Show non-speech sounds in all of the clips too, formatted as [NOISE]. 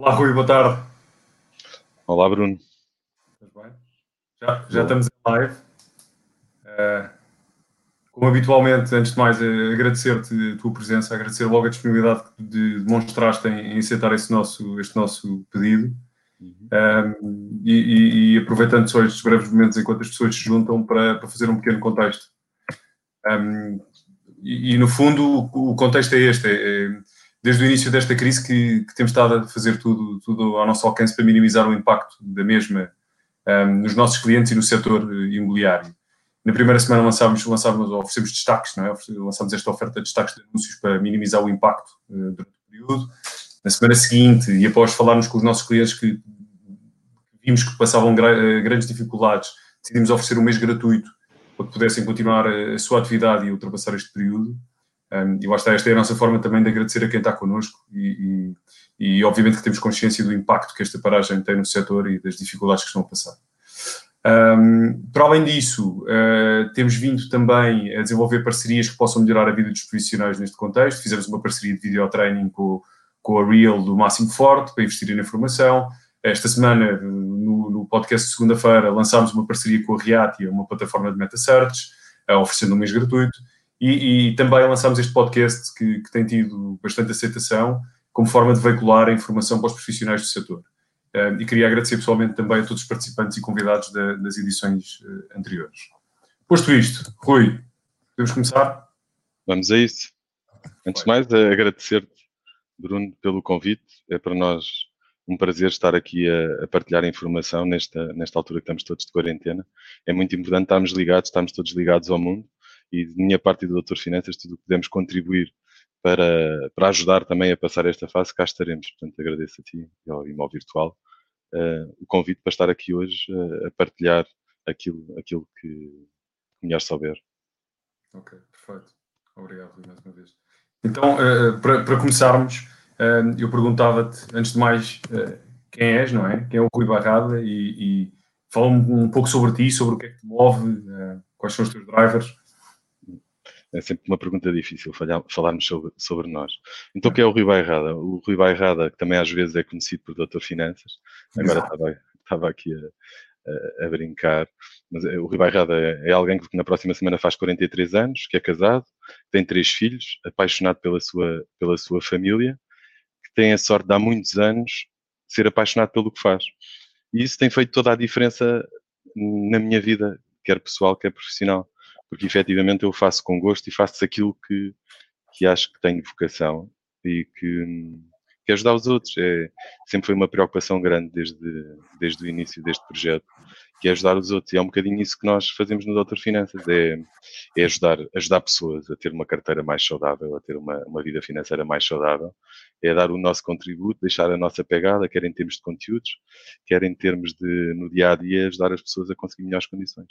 Olá, Rui, boa tarde. Olá, Bruno. Tudo bem? Já, já estamos em live. Uh, como habitualmente, antes de mais, uh, agradecer-te a tua presença, agradecer logo a disponibilidade que de, demonstraste em, em aceitar esse nosso, este nosso pedido. Uhum. Um, e, e, e, aproveitando só estes breves momentos enquanto as pessoas se juntam para, para fazer um pequeno contexto. Um, e, e, no fundo, o, o contexto é este: é, é, desde o início desta crise que, que, temos estado a fazer tudo, tudo ao nosso alcance para minimizar o impacto da mesma um, nos nossos clientes e no setor eh, imobiliário. Na primeira semana lançámos, lançámos oferecemos destaques, não é? lançámos esta oferta de destaques de anúncios para minimizar o impacto uh, durante o período. Na semana seguinte, e após falarmos com os nossos clientes que vimos que passavam eh, grandes dificuldades, decidimos oferecer um mês gratuito para que pudessem continuar a sua atividade e ultrapassar este período. E lá está, esta é a nossa forma também de agradecer a quem está connosco e, e, e, obviamente que temos consciência do impacto que esta paragem tem no setor e das dificuldades que estão a passar. Um, para além disso, uh, temos vindo também a desenvolver parcerias que possam melhorar a vida dos profissionais neste contexto. Fizemos uma parceria de video training com, com a Real do Máximo Forte para investir na informação. Esta semana, no, no podcast de segunda-feira, lançámos uma parceria com a Reatia, uma plataforma de meta search, uh, oferecendo um mês gratuito. E, e também lançámos este podcast que, que, tem tido bastante aceitação como forma de veicular a informação para os profissionais do setor. E queria agradecer pessoalmente também a todos os participantes e convidados da, das edições uh, anteriores. Posto isto, Rui, podemos começar? Vamos a isso. Antes de mais, agradecer-te, Bruno, pelo convite. É para nós um prazer estar aqui a, a, partilhar informação nesta, nesta altura que estamos todos de quarentena. É muito importante estarmos ligados, estamos todos ligados ao mundo e de minha parte e do Doutor Finanças, tudo o que podemos contribuir para, para ajudar também a passar esta fase, cá estaremos. Portanto, agradeço a ti e ao Imó Virtual uh, o convite para estar aqui hoje uh, a partilhar aquilo, aquilo que melhor souber. Ok, perfeito. Obrigado, Rui, mais uma vez. Então, uh, para, para começarmos, eu perguntava-te, antes de mais, quem és, não é? Quem é o Rui Barrada e, e fala-me um pouco sobre ti, sobre o que é que te move, quais são os teus drivers. É sempre uma pergunta difícil falarmos sobre, sobre nós. Então, o que é o Rui Bairrada? O Rui Bairrada, que também às vezes é conhecido por Doutor Finanças, agora estava, estava aqui a, a, a, brincar, mas é, o Rui Bairrada é, é, alguém que na próxima semana faz 43 anos, que é casado, tem três filhos, apaixonado pela sua, pela sua família, que tem a sorte de há muitos anos ser apaixonado pelo que faz. E isso tem feito toda a diferença na minha vida, quer pessoal, quer profissional porque efetivamente eu faço com gosto e faço aquilo que, que acho que tenho vocação e que, que ajudar os outros. É, sempre foi uma preocupação grande desde, desde o início deste projeto, que é ajudar os outros. E é um bocadinho isso que nós fazemos no Doutor Finanças, é, é ajudar, ajudar pessoas a ter uma carteira mais saudável, a ter uma, uma vida financeira mais saudável, é dar o nosso contributo, deixar a nossa pegada, quer em termos de conteúdos, quer em termos de, no dia a dia, ajudar as pessoas a conseguir melhores condições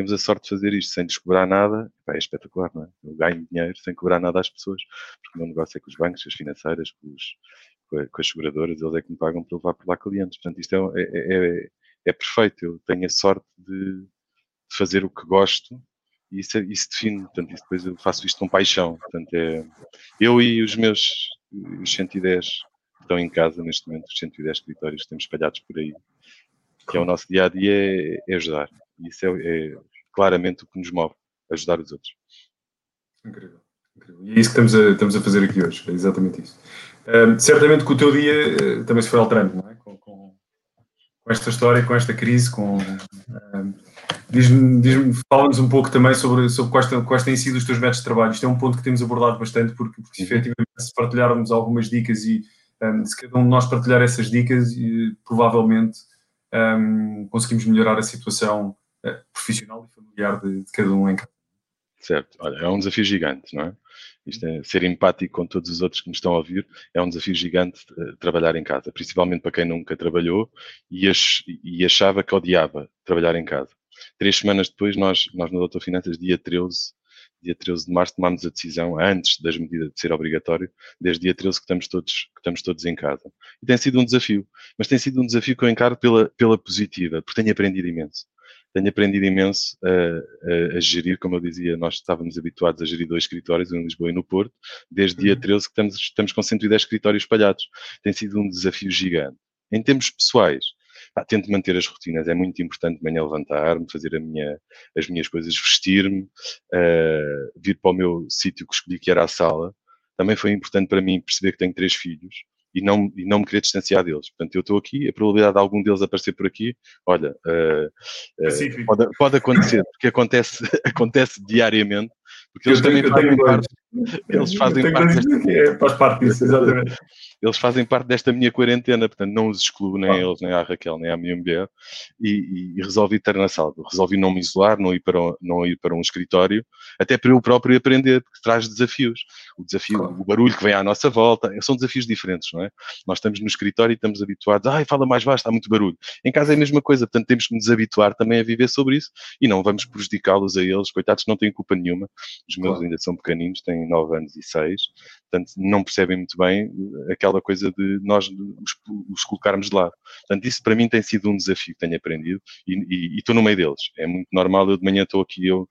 temos a sorte de fazer isto sem descobrar nada, é espetacular, não é? Eu ganho dinheiro sem cobrar nada às pessoas, porque o meu negócio é com os bancos, com as financeiras, com, os, com as seguradoras, eles é que me pagam para levar por lá clientes. Portanto, isto é, é, é, é perfeito. Eu tenho a sorte de, de fazer o que gosto e isso, isso define. Portanto, isso, depois eu faço isto com paixão. Portanto, é, eu e os meus os 110 que estão em casa neste momento, os 110 escritórios que temos espalhados por aí, que é o nosso dia a dia, é, é ajudar. Isso é, é, claramente o que nos move, ajudar os outros. Incrível. Incrível. E é isso que estamos a, estamos a fazer aqui hoje, é exatamente isso. Um, certamente que o teu dia uh, também se foi alterando, não é? Com, com, com, esta história, com esta crise, com. Um, Diz-me, diz fala-nos um pouco também sobre, sobre quais, quais têm sido os teus métodos de trabalho. Isto é um ponto que temos abordado bastante, porque, porque uhum. efetivamente, se partilharmos algumas dicas e um, se cada um de nós partilhar essas dicas, e, provavelmente um, conseguimos melhorar a situação profissional e familiar de, de, cada um em casa. Certo, olha, é um desafio gigante, não é? Isto é ser empático com todos os outros que nos estão a ouvir é um desafio gigante uh, trabalhar em casa, principalmente para quem nunca trabalhou e, e achava que odiava trabalhar em casa. Três semanas depois, nós, nós no Doutor Finanças, dia 13, dia 13 de março, tomámos a decisão, antes das medidas de ser obrigatório, desde dia 13 que estamos todos, que estamos todos em casa. E tem sido um desafio, mas tem sido um desafio que eu encaro pela, pela positiva, porque tenho aprendido imenso. Tenho aprendido imenso a, a, a, gerir, como eu dizia, nós estávamos habituados a gerir dois escritórios, um em Lisboa e no Porto, desde uhum. dia 13 que estamos, estamos com 110 escritórios espalhados. Tem sido um desafio gigante. Em termos pessoais, pá, tento manter as rotinas, é muito importante de manhã levantar-me, fazer minha, as minhas coisas, vestir-me, uh, vir para o meu sítio que escolhi que era a sala. Também foi importante para mim perceber que tenho três filhos e não, e não me querer distanciar deles. Portanto, eu estou aqui, a probabilidade de algum deles aparecer por aqui, olha, uh, uh, pode, pode, acontecer, porque acontece, [LAUGHS] acontece diariamente, porque eles também fazem parte, [LAUGHS] eles fazem parte desta, é, faz parte disso, exatamente. eles fazem parte desta minha quarentena, portanto não os excluo, nem ah. eles, nem a Raquel, nem a minha mulher, e, e, resolvi estar na sala. Resolvi não me isolar, não ir, para, não ir para um escritório, até para eu próprio aprender, porque traz desafios. O desafio, claro. o barulho que vem à nossa volta, são desafios diferentes, não é? Nós estamos no escritório e estamos habituados, ai, fala mais baixo, está muito barulho. Em casa é a mesma coisa, portanto temos que nos habituar também a viver sobre isso e não vamos prejudicá-los a eles, coitados, não têm culpa nenhuma. Os meus claro. ainda são pequeninos, têm 9 anos e 6, portanto não percebem muito bem aquela coisa de nós os, os colocarmos de lado. Portanto, isso para mim tem sido um desafio que tenho aprendido e estou no meio deles. É muito normal, eu de manhã estou aqui, eu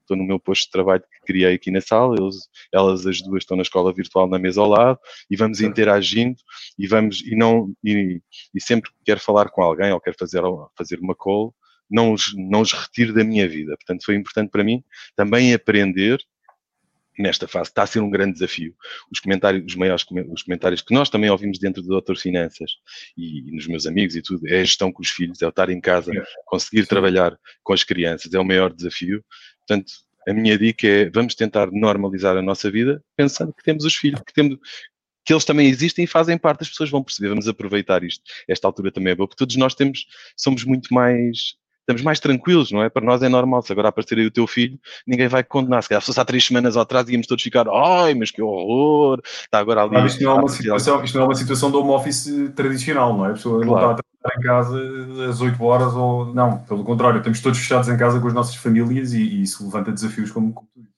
estou no meu posto de trabalho que criei aqui na sala, eles, elas as duas estão na escola virtual na mesa ao lado e vamos interagindo e vamos e não e, e sempre que quero falar com alguém ou quero fazer fazer uma call não os, não os retiro da minha vida. Portanto, foi importante para mim também aprender nesta fase. Está a ser um grande desafio. Os comentários, os maiores os comentários que nós também ouvimos dentro do Doutor Finanças e, e, nos meus amigos e tudo, é a gestão com os filhos, é o estar em casa, conseguir Sim. trabalhar com as crianças, é o maior desafio. Portanto, a minha dica é vamos tentar normalizar a nossa vida pensando que temos os filhos, que temos que eles também existem e fazem parte, as pessoas vão perceber, vamos aproveitar isto. Esta altura também é boa, porque todos nós temos, somos muito mais estamos mais tranquilos, não é? Para nós é normal. Se agora aparecer aí o teu filho, ninguém vai condenar. Se calhar fosse há três semanas atrás íamos todos ficar, ai, mas que horror, está agora ali. Ah, isto, não é uma situação, isto não é uma situação de home office tradicional, não é? A pessoa claro. não está a trabalhar em casa às 8 horas ou. Não, pelo contrário, estamos todos fechados em casa com as nossas famílias e, e isso levanta desafios como, como tu.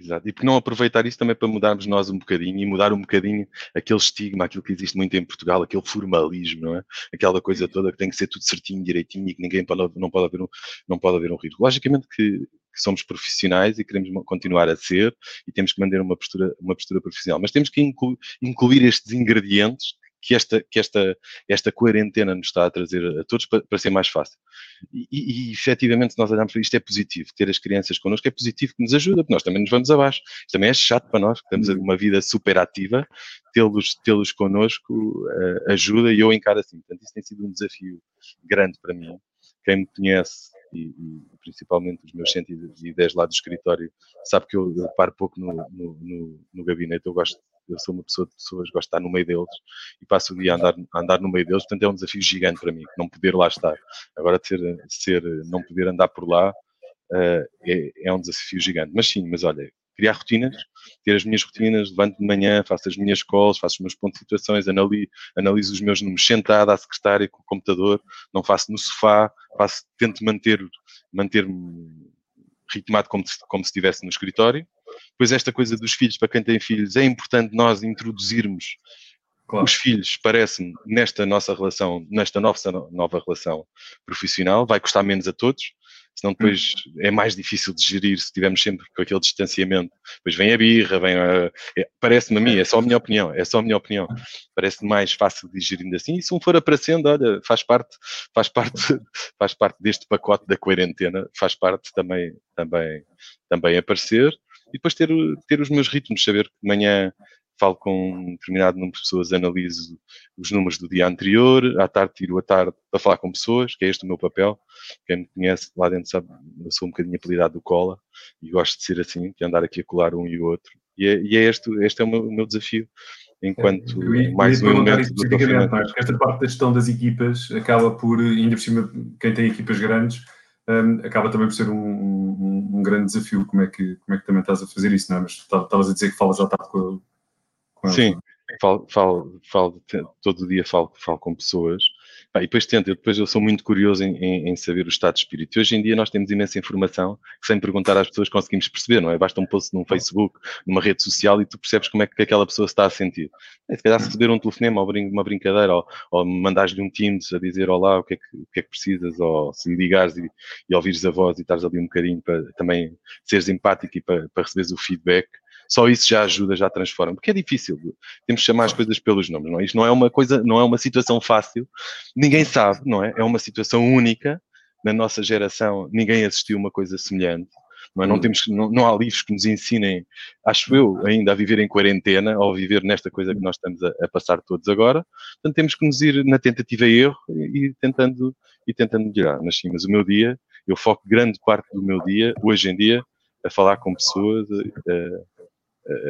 Exato. E por não aproveitar isso também para mudarmos nós um bocadinho e mudar um bocadinho aquele estigma, aquilo que existe muito em Portugal, aquele formalismo, não é? Aquela coisa toda que tem que ser tudo certinho, direitinho e que ninguém pode, não pode haver um, não pode haver um risco. Logicamente que, que somos profissionais e queremos continuar a ser e temos que manter uma postura, uma postura profissional, mas temos que incluir, incluir estes ingredientes que esta, que esta, esta quarentena nos está a trazer a todos para, para ser mais fácil. E, e, efetivamente, se nós olharmos para isto, é positivo. Ter as crianças connosco é positivo, que nos ajuda, porque nós também nos vamos abaixo. Isto também é chato para nós, que temos uhum. uma vida super ativa, tê-los tê connosco uh, ajuda e eu encaro assim. Portanto, isso tem sido um desafio grande para mim. Quem me conhece e, e, principalmente os meus 110 lá do escritório, sabe que eu, eu paro pouco no, no, no, no, gabinete, eu gosto, eu sou uma pessoa de pessoas, gosto de estar no meio deles e passo o dia a andar, a andar no meio deles, portanto é um desafio gigante para mim, não poder lá estar. Agora ser, ser não poder andar por lá uh, é, é um desafio gigante. Mas sim, mas olha, criar rotinas, ter as minhas rotinas, levanto de manhã, faço as minhas calls, faço os meus pontos de situações, analiso, analiso os meus números sentado à secretária com o computador, não faço no sofá, faço, tento manter, manter-me ritmado como, como se estivesse no escritório. Depois esta coisa dos filhos, para quem tem filhos, é importante nós introduzirmos Claro. Os filhos, parece-me, nesta nossa relação, nesta nova, nova relação profissional, vai custar menos a todos, senão depois hum. é mais difícil de gerir se estivermos sempre com aquele distanciamento. Depois vem a birra, vem a... É, Parece-me a mim, é só a minha opinião, é só a minha opinião. Parece-me mais fácil de gerir assim. E se um for aparecendo, olha, faz parte, faz parte, faz parte deste pacote da quarentena, faz parte também, também, também aparecer. E depois ter, ter os meus ritmos, saber que de manhã falo com um determinado número de pessoas, analiso os números do dia anterior, à tarde tiro a tarde para falar com pessoas, que é este o meu papel. Quem me conhece lá dentro sabe, eu sou um bocadinho apelidado do cola e gosto de ser assim, de andar aqui a colar um e o outro. E é, e é este, este é o meu, o meu desafio enquanto é, mais um elemento do especificamente, esta parte da gestão das equipas acaba por, ainda por cima, quem tem equipas grandes, um, acaba também por ser um, um, um, grande desafio. Como é, que, como é que também estás a fazer isso, não é? Mas estavas a dizer que falas à tarde com, Sim, falo, falo, falo, todo dia falo, falo com pessoas e depois tento, eu, depois eu sou muito curioso em, em, em, saber o estado de espírito. E hoje em dia nós temos imensa informação que sem perguntar às pessoas conseguimos perceber, não é? Basta um post num Facebook, numa rede social e tu percebes como é que aquela pessoa se está a sentir. É, se calhar receber um telefonema ou uma brincadeira ou, ou mandares-lhe um Teams a dizer olá, o que é que, o que, é que precisas, ou se ligares e, e ouvires a voz e estás ali um bocadinho para também seres empático e para, para receberes o feedback só isso já ajuda, já transforma, porque é difícil. Temos que chamar as coisas pelos nomes, não é? Isto não é uma coisa, não é uma situação fácil. Ninguém sabe, não é? É uma situação única. Na nossa geração, ninguém assistiu uma coisa semelhante. Não, é? não, hum. temos, não, não, há livros que nos ensinem, acho eu, ainda a viver em quarentena ou a viver nesta coisa que nós estamos a, a passar todos agora. Portanto, temos que nos ir na tentativa e erro e, e tentando, e tentando melhorar. Mas sim, mas o meu dia, eu foco grande parte do meu dia, hoje em dia, a falar com pessoas, a, a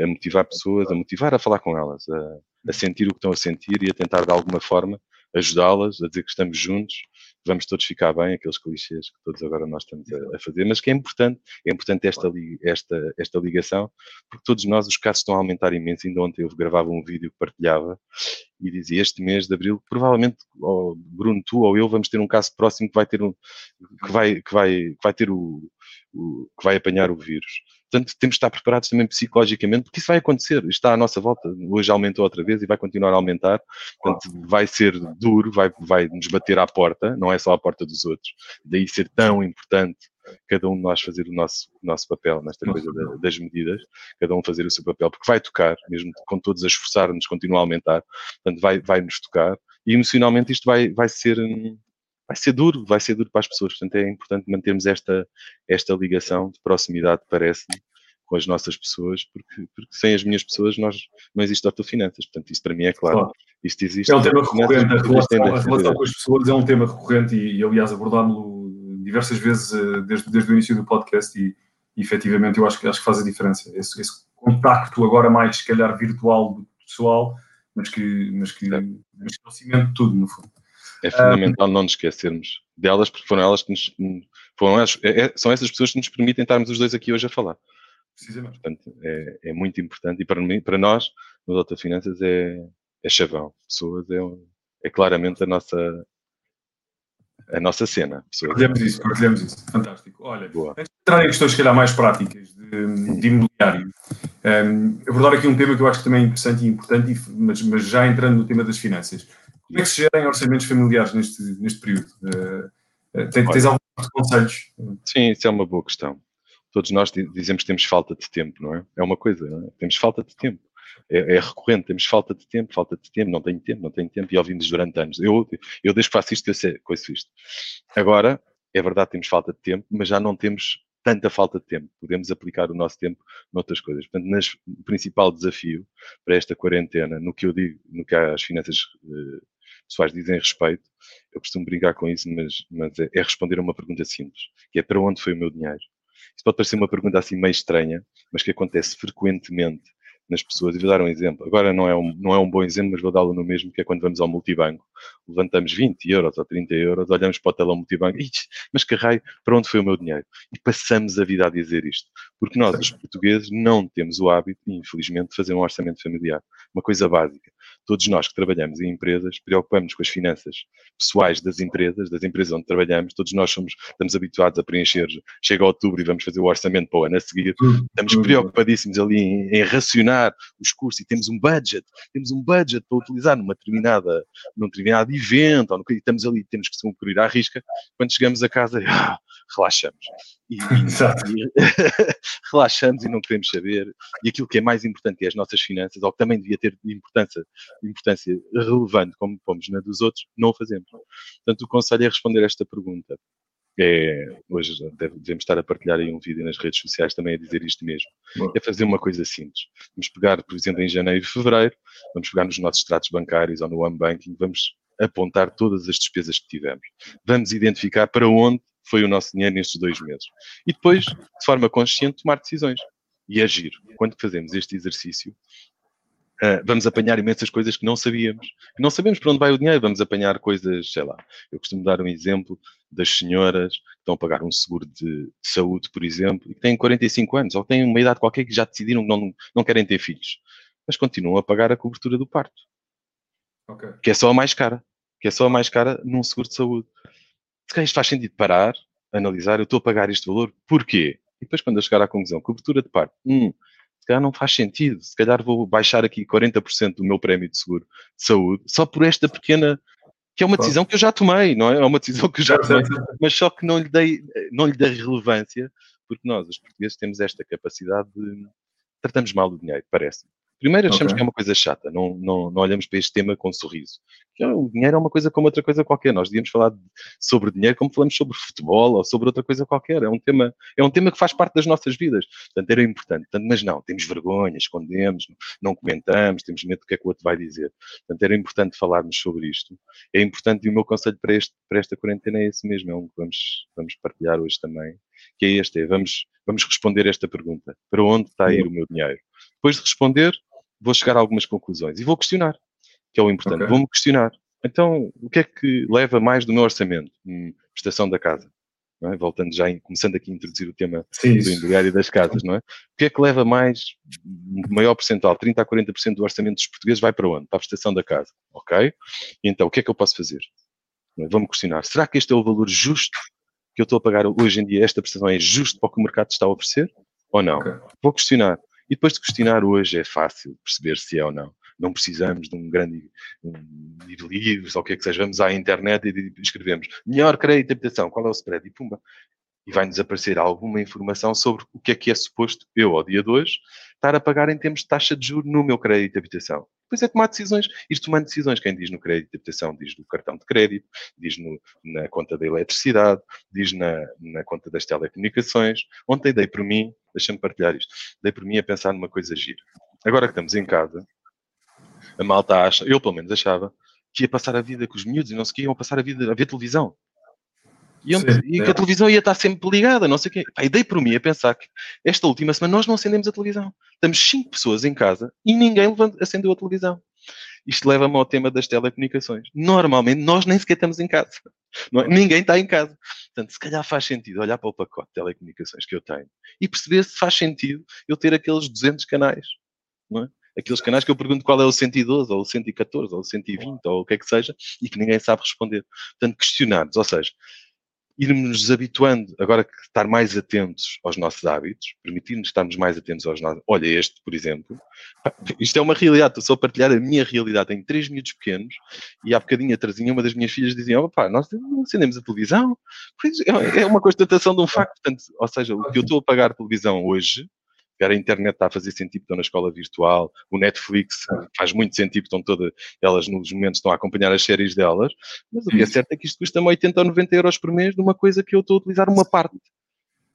motivar pessoas, a motivar a falar com elas, a, a sentir o que estão a sentir e a tentar de alguma forma ajudá-las, a dizer que estamos juntos, vamos todos ficar bem, aqueles clichês que todos agora nós estamos a, a fazer, mas que é importante, é importante esta, esta, esta ligação, porque todos nós, os casos estão a aumentar imenso, ainda ontem eu gravava um vídeo que partilhava e dizia, este mês de Abril, provavelmente, oh, Bruno, tu ou eu vamos ter um caso próximo que vai ter um, que vai, que vai, que vai ter o, o que vai apanhar o vírus. Portanto, temos de estar preparados também psicologicamente, porque isso vai acontecer, está à nossa volta. Hoje aumentou outra vez e vai continuar a aumentar. Portanto, vai ser duro, vai, vai nos bater à porta, não é só à porta dos outros. Daí ser tão importante cada um de nós fazer o nosso, o nosso papel nesta coisa da, das medidas, cada um fazer o seu papel, porque vai tocar, mesmo com todos a esforçar-nos, continua a aumentar, portanto, vai, vai nos tocar. E emocionalmente isto vai, vai ser vai ser duro, vai ser duro para as pessoas. Portanto, é importante mantermos esta, esta ligação de proximidade, parece-me, com as nossas pessoas, porque, porque sem as minhas pessoas nós, não existe autofinanças. Portanto, isso para mim é claro. claro. Isto existe. É um tema recorrente, a relação, a relação com as pessoas é um tema recorrente e, e aliás, abordámos-lo diversas vezes eh, desde, desde o início do podcast e, e efetivamente eu acho que, acho que faz a diferença. Esse, esse contacto agora mais, se calhar, virtual do pessoal, mas que, mas que, mas que é o cimento de tudo, no fundo. É fundamental não nos esquecermos delas, porque foram elas que nos. Foram elas, é, é, são essas pessoas que nos permitem estarmos os dois aqui hoje a falar. Precisamente. Portanto, é, é muito importante. E para, mim, para nós, no Doutor Finanças, é, é chavão. Pessoas é, é claramente a nossa, a nossa cena. Partilhamos isso, partilhamos isso. Fantástico. Olha, Boa. antes de entrar em questões, se calhar, mais práticas de, de imobiliário, um, abordar aqui um tema que eu acho que também é interessante e importante, mas, mas já entrando no tema das finanças. Como é que se gerem orçamentos familiares neste, neste período? Uh, tens, tens alguns conselhos? Sim, isso é uma boa questão. Todos nós dizemos que temos falta de tempo, não é? É uma coisa, é? Temos falta de tempo. É, é, recorrente, temos falta de tempo, falta de tempo, não tenho tempo, não tenho tempo, e ouvimos durante anos. Eu, eu desde que faço isto, eu sei, conheço isto. Agora, é verdade, temos falta de tempo, mas já não temos tanta falta de tempo. Podemos aplicar o nosso tempo noutras coisas. Portanto, nas, o principal desafio para esta quarentena, no que eu digo, no que as finanças uh, pessoais dizem respeito, eu costumo brincar com isso, mas, mas é, é, responder a uma pergunta simples, que é para onde foi o meu dinheiro? Isto pode parecer uma pergunta assim meio estranha, mas que acontece frequentemente nas pessoas. E vou dar um exemplo. Agora não é um, não é um bom exemplo, mas vou dá-lo no mesmo, que é quando vamos ao multibanco. Levantamos 20 euros ou 30 euros, olhamos para o telão multibanco, mas que raio, para onde foi o meu dinheiro? E passamos a vida a dizer isto. Porque nós, os portugueses, não temos o hábito, infelizmente, de fazer um orçamento familiar. Uma coisa básica todos nós que trabalhamos em empresas preocupamos com as finanças pessoais das empresas, das empresas onde trabalhamos, todos nós somos, estamos habituados a preencher, chega outubro e vamos fazer o orçamento para o ano a seguir, estamos preocupadíssimos ali em, em racionar os cursos e temos um budget, temos um budget para utilizar numa determinada, num determinado evento, ou no, e estamos ali, temos que se cumprir à risca, quando chegamos a casa, [LAUGHS] ah, relaxamos. E, [LAUGHS] e [LAUGHS] relaxamos e não queremos saber. E aquilo que é mais importante, que é as nossas finanças, ou que também devia ter importância, importância relevante, como pomos na dos outros, não o fazemos. Portanto, o conselho é responder esta pergunta. É, hoje devemos estar a partilhar aí um vídeo nas redes sociais também a dizer isto mesmo. É fazer uma coisa simples. Vamos pegar, por exemplo, em janeiro e fevereiro, vamos pegar nos nossos extratos bancários ou no home banking, vamos apontar todas as despesas que tivemos. Vamos identificar para onde foi o nosso dinheiro nestes dois meses. E depois, de forma consciente, tomar decisões e agir. Quando fazemos este exercício, Uh, vamos apanhar imensas coisas que não sabíamos. Não sabemos para onde vai o dinheiro, vamos apanhar coisas, sei lá. Eu costumo dar um exemplo das senhoras que estão a pagar um seguro de, de saúde, por exemplo, e que têm 45 anos, ou têm uma idade qualquer que já decidiram que não, não querem ter filhos, mas continuam a pagar a cobertura do parto. Okay. Que é só a mais cara. que é só a mais cara num seguro de saúde. Se calhar isto faz sentido parar, analisar, eu estou a pagar este valor, porquê? E depois, quando eu chegar à conclusão, cobertura de parte, hum, se calhar não faz sentido, se calhar vou baixar aqui 40% do meu prémio de seguro de saúde, só por esta pequena, que é uma decisão que eu já tomei, não é? É uma decisão que eu já tomei, mas só que não lhe dei, não lhe dei relevância, porque nós, os portugueses, temos esta capacidade de tratamos mal o dinheiro, parece. Primeiro achamos okay. que é uma coisa chata, não, não, não olhamos para este tema com um sorriso. Porque, o dinheiro é uma coisa como outra coisa qualquer. Nós devíamos falar sobre dinheiro como falamos sobre futebol ou sobre outra coisa qualquer. É um tema, é um tema que faz parte das nossas vidas. Portanto, era importante. Portanto, mas não, temos vergonha, escondemos, não comentamos, temos medo do que é que o outro vai dizer. Portanto, era importante falarmos sobre isto. É importante e o meu conselho para, este, para esta quarentena é esse mesmo, é um que vamos, vamos partilhar hoje também, que é este, é vamos, vamos responder esta pergunta. Para onde está a ir o meu dinheiro? Depois de responder, vou chegar a algumas conclusões e vou questionar, que é o importante. Okay. Vou-me questionar. Então, o que é que leva mais do meu orçamento? Hum, prestação da casa. É? Voltando já, começando aqui a introduzir o tema Sim, do imobiliário das casas, não é? O que é que leva mais, maior percentual, 30% a 40% do orçamento dos portugueses vai para onde? Para a prestação da casa, ok? E então, o que é que eu posso fazer? É? Vamos questionar. Será que este é o valor justo que eu estou a pagar hoje em dia? Esta prestação é justo para o que o mercado está a oferecer? Ou não? Okay. Vou questionar. E depois de questionar hoje é fácil perceber se é ou não. Não precisamos de um grande um, de livros ou o que é que seja. Vamos à internet e escrevemos melhor crédito de habitação, qual é o spread? E pumba. E vai-nos aparecer alguma informação sobre o que é que é suposto eu, ao dia de hoje, estar a pagar em termos de taxa de juros no meu crédito de habitação. Depois é tomar decisões, ir tomando decisões. Quem diz no crédito de habitação, diz no cartão de crédito, diz no, na conta da eletricidade, diz na, na conta das telecomunicações. Ontem dei por mim, deixa-me partilhar isto, dei por mim a pensar numa coisa gira. Agora que estamos em casa, a malta acha, eu pelo menos achava, que ia passar a vida com os miúdos e não sei o que, iam passar a vida a ver televisão. E, Sim, e que a televisão ia estar sempre ligada, não sei o quê. Pá, dei por mim a pensar que esta última semana nós não acendemos a televisão. Estamos cinco pessoas em casa e ninguém acendeu a televisão. Isto leva-me ao tema das telecomunicações. Normalmente nós nem sequer estamos em casa. É? Ninguém está em casa. Portanto, se calhar faz sentido olhar para o pacote de telecomunicações que eu tenho e perceber se faz sentido eu ter aqueles 200 canais. Não é? Aqueles canais que eu pergunto qual é o 112, ou o 114, ou o 120, ou o que é que seja, e que ninguém sabe responder. Portanto, questionados. Ou seja, irmos habituando, agora que estar mais atentos aos nossos hábitos, permitir-nos estarmos mais atentos aos nossos. Olha, este, por exemplo, isto é uma realidade, estou só a partilhar a minha realidade. Tenho três minutos pequenos e há bocadinho atrasinha uma das minhas filhas dizia: opá, nós não acendemos a televisão. É uma constatação de um facto. Portanto, ou seja, o que eu estou a pagar a televisão hoje a internet está a fazer sentido, estão na escola virtual, o Netflix faz muito sentido, estão todas elas nos momentos estão a acompanhar as séries delas, mas o que é certo é que isto custa-me 80 ou 90 euros por mês de uma coisa que eu estou a utilizar uma parte,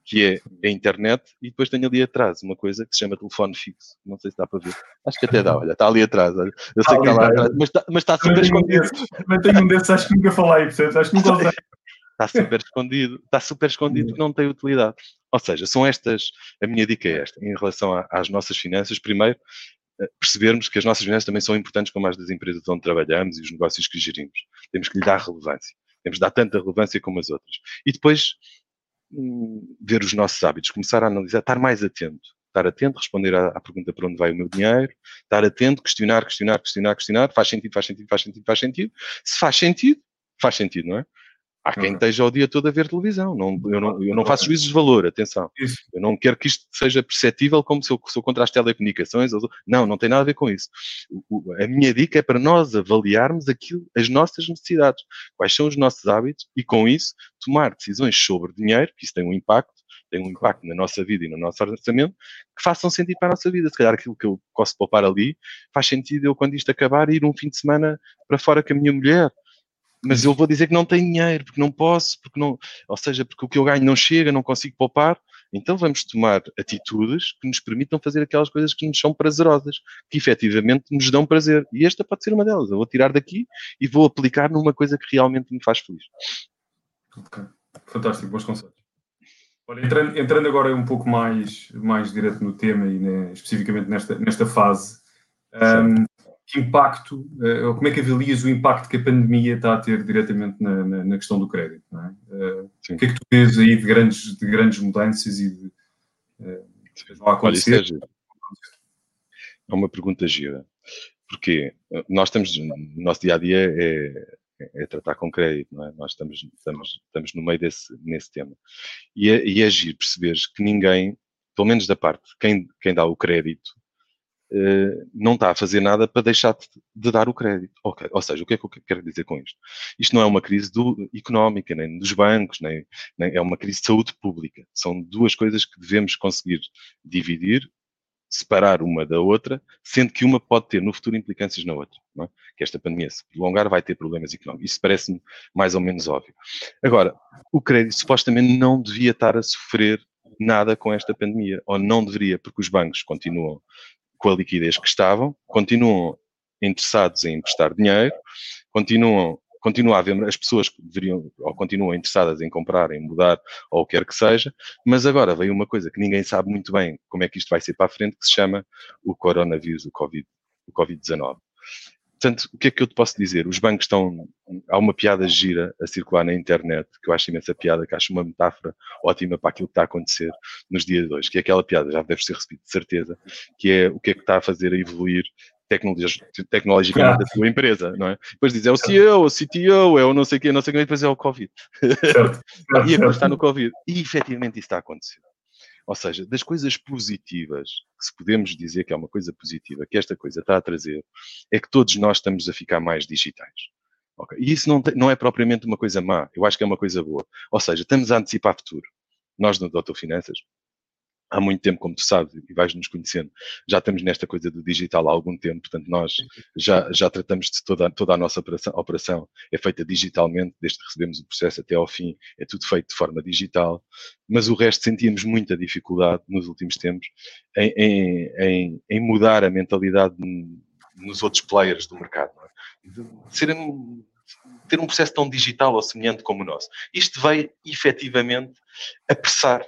que é a internet, e depois tenho ali atrás uma coisa que se chama telefone fixo. Não sei se dá para ver. Acho que até dá, olha, está ali atrás. Olha. Eu sei que está lá atrás, mas está, mas está super escondido. Mas tenho um desses, acho que nunca falei, portanto, acho que nunca [LAUGHS] usei. Está super escondido, está super escondido, não tem utilidade. Ou seja, são estas, a minha dica é esta, em relação a, às nossas finanças, primeiro, eh, percebermos que as nossas finanças também são importantes como as das empresas onde trabalhamos e os negócios que gerimos. Temos que lhe dar relevância. Temos de dar tanta relevância como as outras. E depois, hum, ver os nossos hábitos, começar a analisar, estar mais atento. Estar atento, responder à, à pergunta para onde vai o meu dinheiro, estar atento, questionar, questionar, questionar, questionar, faz sentido, faz sentido, faz sentido, faz sentido. Se faz sentido, faz sentido, não é? Há quem esteja o dia todo a ver televisão. Não, eu, não, eu não faço juízos de valor, atenção. Eu não quero que isto seja perceptível como se eu sou contra as telecomunicações. Não, não tem nada a ver com isso. A minha dica é para nós avaliarmos aquilo, as nossas necessidades, quais são os nossos hábitos e, com isso, tomar decisões sobre dinheiro, que isso tem um impacto, tem um impacto na nossa vida e no nosso orçamento, que façam sentido para a nossa vida. Se calhar aquilo que eu posso poupar ali faz sentido eu, quando isto acabar, ir um fim de semana para fora com a minha mulher mas eu vou dizer que não tenho dinheiro, porque não posso, porque não, ou seja, porque o que eu ganho não chega, não consigo poupar. Então vamos tomar atitudes que nos permitam fazer aquelas coisas que nos são prazerosas, que efetivamente nos dão prazer. E esta pode ser uma delas. Eu vou tirar daqui e vou aplicar numa coisa que realmente me faz feliz. Fantástico, bons conselhos. Olha, entrando, entrando, agora um pouco mais, mais direto no tema e né, especificamente nesta, nesta fase, um, que impacto, eh, como é que avalias o impacto que a pandemia está a ter diretamente na, na, na questão do crédito? É? Uh, o que é que tu vês aí de grandes, de grandes mudanças e de uh, vão acontecer? Olha, é, é uma pergunta gira, porque nós estamos, no nosso dia a dia é, é, tratar com crédito, não é? Nós estamos, estamos, estamos no meio desse nesse tema. E é, e é agir, perceberes que ninguém, pelo menos da parte, quem, quem dá o crédito, eh, não está a fazer nada para deixar de, dar o crédito. Okay. Ou seja, o que é que eu quero dizer com isto? Isto não é uma crise do, económica, nem dos bancos, nem, nem, é uma crise de saúde pública. São duas coisas que devemos conseguir dividir, separar uma da outra, sendo que uma pode ter no futuro implicâncias na outra. É? Que esta pandemia, se prolongar, vai ter problemas económicos. Isso parece-me mais ou menos óbvio. Agora, o crédito supostamente não devia estar a sofrer nada com esta pandemia, ou não deveria, porque os bancos continuam com a liquidez que estavam, continuam interessados em emprestar dinheiro, continuam continua a haver as pessoas que deveriam ou continuam interessadas em comprar, em mudar ou o que quer que seja, mas agora veio uma coisa que ninguém sabe muito bem como é que isto vai ser para a frente, que se chama o coronavírus, o Covid, o Covid-19. Portanto, o que é que eu te posso dizer? Os bancos estão. Há uma piada gira a circular na internet, que eu acho imensa piada, que acho uma metáfora ótima para aquilo que está a acontecer nos dias de hoje, que é aquela piada, já deve ser recebido de certeza, que é o que é que está a fazer a evoluir tecnologicamente da tua empresa, não é? Depois diz, é o CEO, o CTO, é o não sei o quê, não sei o quê, depois é o Covid. Certo, certo, [LAUGHS] e agora está no Covid. E efetivamente isso está a acontecer. Ou seja, das coisas positivas, que se podemos dizer que é uma coisa positiva, que esta coisa está a trazer, é que todos nós estamos a ficar mais digitais. Okay? E isso não, tem, não é propriamente uma coisa má, eu acho que é uma coisa boa. Ou seja, estamos a antecipar futuro. Nós no Doutor Finanças há muito tempo, como tu sabes, e vais nos conhecendo, já estamos nesta coisa do digital há algum tempo, portanto nós já, já tratamos de toda, toda a nossa operação, operação, é feita digitalmente, desde que recebemos o processo até ao fim, é tudo feito de forma digital, mas o resto sentíamos muita dificuldade nos últimos tempos em, em, em, em mudar a mentalidade nos outros players do mercado, é? de serem ter um processo tão digital ou semelhante como o nosso. Isto veio efetivamente apressar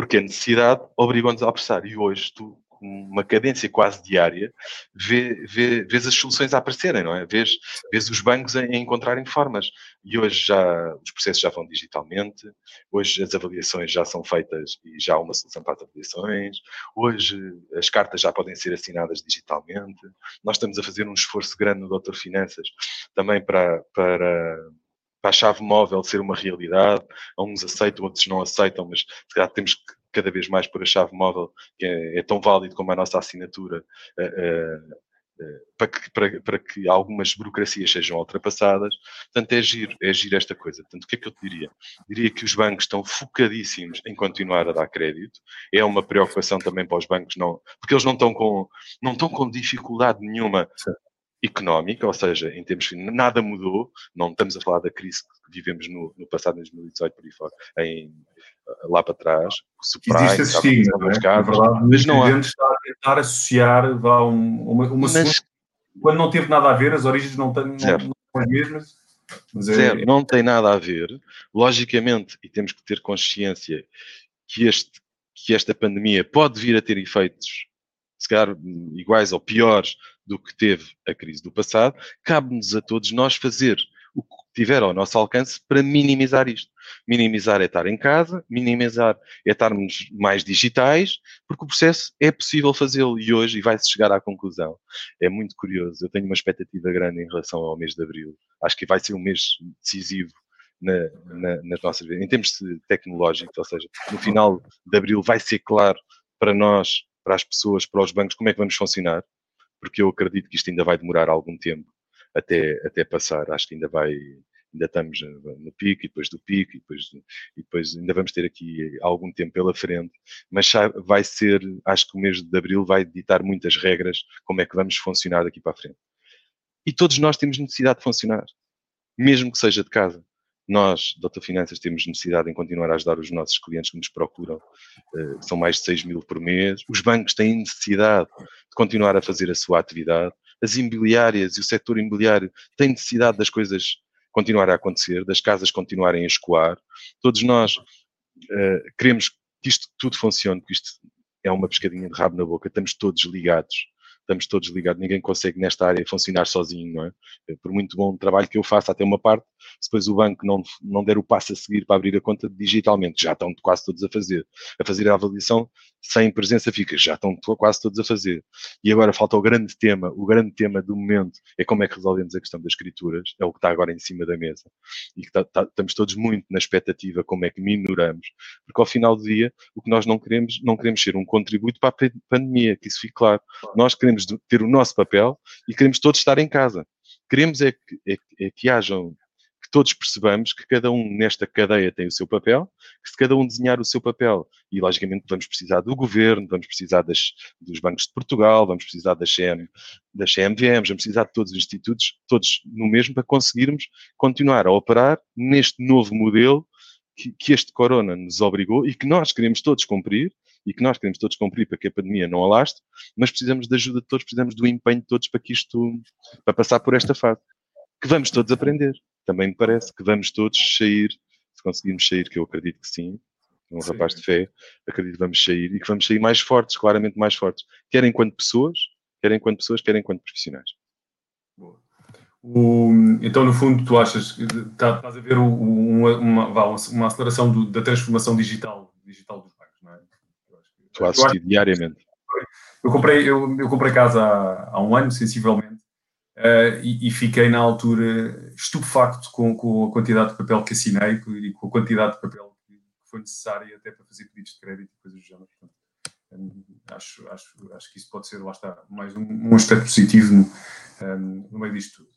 porque a necessidade obriga-nos a apressar. E hoje tu, com uma cadência quase diária, vê, vê, vês as soluções a aparecerem, não é? Vês, vês os bancos a, a encontrarem formas. E hoje já os processos já vão digitalmente, hoje as avaliações já são feitas e já há uma solução para as avaliações, hoje as cartas já podem ser assinadas digitalmente. Nós estamos a fazer um esforço grande no Doutor Finanças também para, para para a chave móvel ser uma realidade. Uns aceitam, outros não aceitam, mas se calhar temos que cada vez mais pôr a chave móvel, que é, é tão válido como a nossa assinatura, uh, uh, para, que, para, para, que algumas burocracias sejam ultrapassadas. Portanto, é agir, é agir esta coisa. Portanto, o que é que eu te diria? Diria que os bancos estão focadíssimos em continuar a dar crédito. É uma preocupação também para os bancos, não, porque eles não estão com, não estão com dificuldade nenhuma Sim económica, ou seja, em termos nada mudou, não estamos a falar da crise que vivemos no, no passado, em 2018, por aí fora, em, lá para trás, o subprime, Existe esse estigma, não é? Casas, verdade, mas não há. está a tentar associar vá, uma, uma mas, quando não teve nada a ver, as origens não, têm, não, não são as mesmas. Mas é, Zero, não tem nada a ver. Logicamente, e temos que ter consciência que, este, que esta pandemia pode vir a ter efeitos, se calhar iguais ou piores do que teve a crise do passado, cabe-nos a todos nós fazer o que tiver ao nosso alcance para minimizar isto. Minimizar é estar em casa, minimizar é estarmos mais digitais, porque o processo é possível fazê-lo e hoje e vai-se chegar à conclusão. É muito curioso, eu tenho uma expectativa grande em relação ao mês de abril. Acho que vai ser um mês decisivo na, na, nas nossas vidas. Em termos tecnológicos, ou seja, no final de abril vai ser claro para nós, para as pessoas, para os bancos, como é que vamos funcionar porque eu acredito que isto ainda vai demorar algum tempo até, até passar. Acho que ainda vai, ainda estamos no pico e depois do pico e depois, e depois ainda vamos ter aqui algum tempo pela frente, mas vai ser, acho que o mês de abril vai ditar muitas regras como é que vamos funcionar daqui para a frente. E todos nós temos necessidade de funcionar, mesmo que seja de casa. Nós, Dota Finanças, temos necessidade em continuar a ajudar os nossos clientes que nos procuram, uh, são mais de 6 mil por mês. Os bancos têm necessidade de continuar a fazer a sua atividade. As imobiliárias e o setor imobiliário têm necessidade das coisas continuarem a acontecer, das casas continuarem a escoar. Todos nós uh, queremos que isto tudo funcione, que isto é uma pescadinha de rabo na boca, estamos todos ligados estamos todos ligados, ninguém consegue nesta área funcionar sozinho, não é? Por muito bom trabalho que eu faça até uma parte, se depois o banco não, não der o passo a seguir para abrir a conta digitalmente, já estão quase todos a fazer, a fazer a avaliação sem presença fica, já estão quase todos a fazer. E agora falta o grande tema, o grande tema do momento é como é que resolvemos a questão das escrituras, é o que está agora em cima da mesa. E que tá, tá, estamos todos muito na expectativa como é que minoramos, porque ao final do dia o que nós não queremos, não queremos ser um contributo para a pandemia, que isso fique claro. Nós queremos ter o nosso papel e queremos todos estar em casa. Queremos é que, é, é que hajam todos percebamos que cada um nesta cadeia tem o seu papel, que se cada um desenhar o seu papel, e logicamente vamos precisar do governo, vamos precisar das, dos bancos de Portugal, vamos precisar da CM, das CMVMs, vamos precisar de todos os institutos, todos no mesmo, para conseguirmos continuar a operar neste novo modelo que, que este corona nos obrigou e que nós queremos todos cumprir, e que nós queremos todos cumprir para que a pandemia não alaste, mas precisamos da ajuda de todos, precisamos do empenho de todos para que isto, para passar por esta fase. Que vamos todos aprender também me parece que vamos todos sair, se conseguirmos sair, que eu acredito que sim, um sim. rapaz de fé, acredito que vamos sair e que vamos sair mais fortes, claramente mais fortes, quer enquanto pessoas, quer enquanto pessoas, quer enquanto profissionais. O, então, no fundo, tu achas que tá, estás a ver uma, uma, uma aceleração do, da transformação digital, digital dos bancos, não é? Estou a assistir diariamente. Eu comprei, eu, eu comprei casa há, há um ano, sensivelmente, Uh, e, e, fiquei na altura estupefacto com, com, a quantidade de papel que assinei e com a quantidade de papel que foi necessária até para fazer pedidos de crédito e coisas do género. Portanto, um, acho, acho, acho que isso pode ser, lá está, mais um, um aspecto positivo no, um, no meio disto tudo.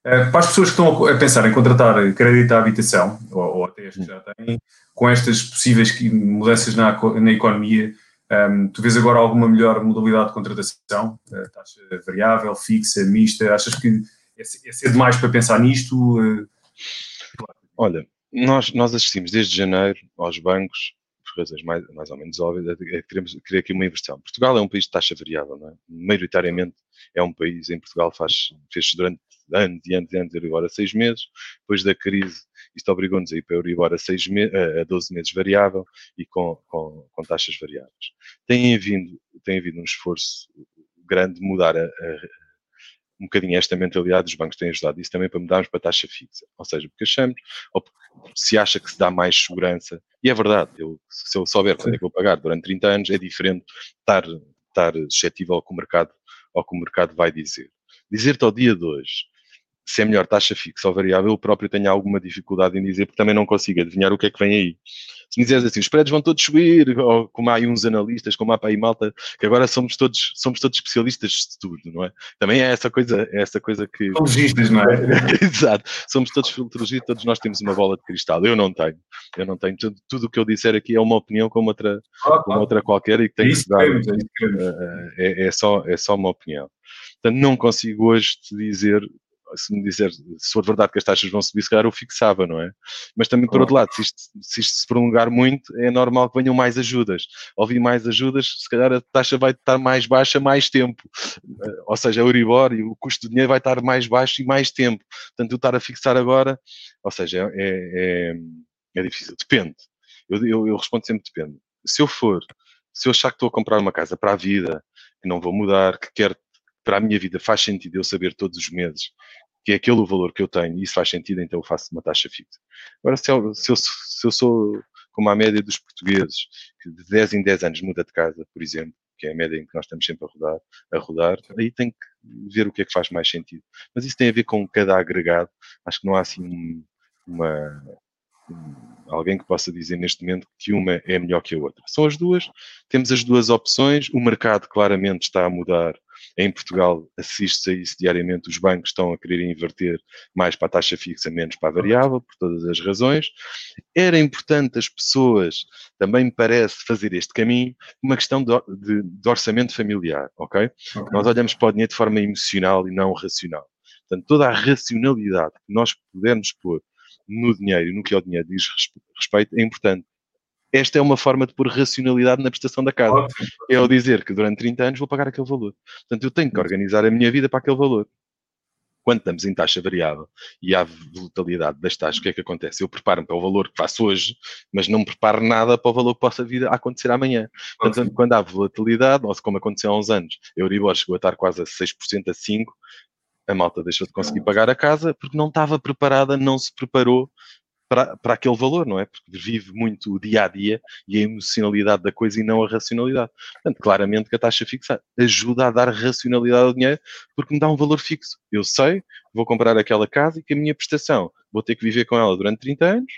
Uh, para as pessoas que estão a pensar em contratar crédito à habitação, ou, ou até as que já têm, com estas possíveis mudanças na, na economia, um, tu vês agora alguma melhor modalidade de contratação? Uh, taxa variável, fixa, mista? Achas que é, é cedo demais para pensar nisto? Uh, Olha, nós, nós assistimos desde janeiro aos bancos, por razões mais, mais ou menos óbvias, queremos querer aqui uma inversão. Portugal é um país de taxa variável, não é? Maioritariamente é um país, em Portugal faz, fez durante anos e anos e anos Euribor a seis meses, depois da crise isto obrigou-nos a ir para o Euribor a, seis a 12 meses variável e com, com, com taxas variáveis. Tem havido, tem havido um esforço grande de mudar a, a, um bocadinho esta mentalidade dos bancos têm ajudado isso também para mudarmos para taxa fixa. Ou seja, porque achamos, ou se acha que se dá mais segurança, e é verdade, eu, se eu souber quando é que vou pagar durante 30 anos, é diferente estar, estar suscetível ao que o mercado, ao que o mercado vai dizer. Dizer-te ao dia de hoje se é melhor taxa fixa ou variável, eu próprio tenho alguma dificuldade em dizer, porque também não consigo adivinhar o que é que vem aí. Se me disseres assim, os spreads vão todos subir, ou como há aí uns analistas, como há para aí malta, que agora somos todos, somos todos especialistas de tudo, não é? Também é essa coisa, é essa coisa que... Filologistas, não é? [LAUGHS] Exato. Somos todos filologistas, todos nós temos uma bola de cristal. Eu não tenho. Eu não tenho. Tudo, o que eu disser aqui é uma opinião como outra, ah, como outra qualquer e que tem que dar. É, é, é, só, é só uma opinião. Portanto, não consigo hoje te dizer se me disser se for verdade que as taxas vão subir, se calhar eu fixava, não é? Mas também, por outro lado, se isto, se isto se prolongar muito, é normal que venham mais ajudas. Ao vir mais ajudas, se calhar a taxa vai estar mais baixa mais tempo. Eh, ou seja, a Euribor e o custo do dinheiro vai estar mais baixo e mais tempo. Portanto, eu estar a fixar agora, ou seja, é, é, é difícil. Depende. Eu, eu, eu respondo sempre depende. Se eu for, se eu achar que estou a comprar uma casa para a vida, que não vou mudar, que quero para a minha vida faz sentido eu saber todos os meses que é aquele o valor que eu tenho e isso faz sentido, então eu faço uma taxa fixa. Agora, se eu, se eu, se eu sou como a média dos portugueses, que de 10 em 10 anos muda de casa, por exemplo, que é a média em que nós estamos sempre a rodar, a rodar, aí tem que ver o que é que faz mais sentido. Mas isso tem a ver com cada agregado. Acho que não há assim uma, alguém que possa dizer neste momento que uma é melhor que a outra. São as duas, temos as duas opções, o mercado claramente está a mudar em Portugal assiste-se a isso diariamente, os bancos estão a querer inverter mais para a taxa fixa, menos para a variável, por todas as razões. Era importante as pessoas, também me parece, fazer este caminho, uma questão de, de, de orçamento familiar, ok? okay? Nós olhamos para o dinheiro de forma emocional e não racional. Portanto, toda a racionalidade que nós pudermos pôr no dinheiro e no que ao dinheiro diz respeito é importante esta é uma forma de pôr racionalidade na prestação da casa. É ao dizer que durante 30 anos vou pagar aquele valor. Portanto, eu tenho que organizar a minha vida para aquele valor. Quando estamos em taxa variável e há volatilidade das taxas, o que é que acontece? Eu preparo-me para o valor que faço hoje, mas não me preparo nada para o valor que possa vir a acontecer amanhã. Portanto, quando há volatilidade, ou como aconteceu há uns anos, a Euribor chegou a estar quase a 6% a 5%, a malta deixou de conseguir pagar a casa porque não estava preparada, não se preparou para, para aquele valor, não é? Porque vive muito o dia a dia e a emocionalidade da coisa e não a racionalidade. Portanto, claramente que a taxa fixa ajuda a dar racionalidade ao dinheiro porque me dá um valor fixo. Eu sei, vou comprar aquela casa e que a minha prestação vou ter que viver com ela durante 30 anos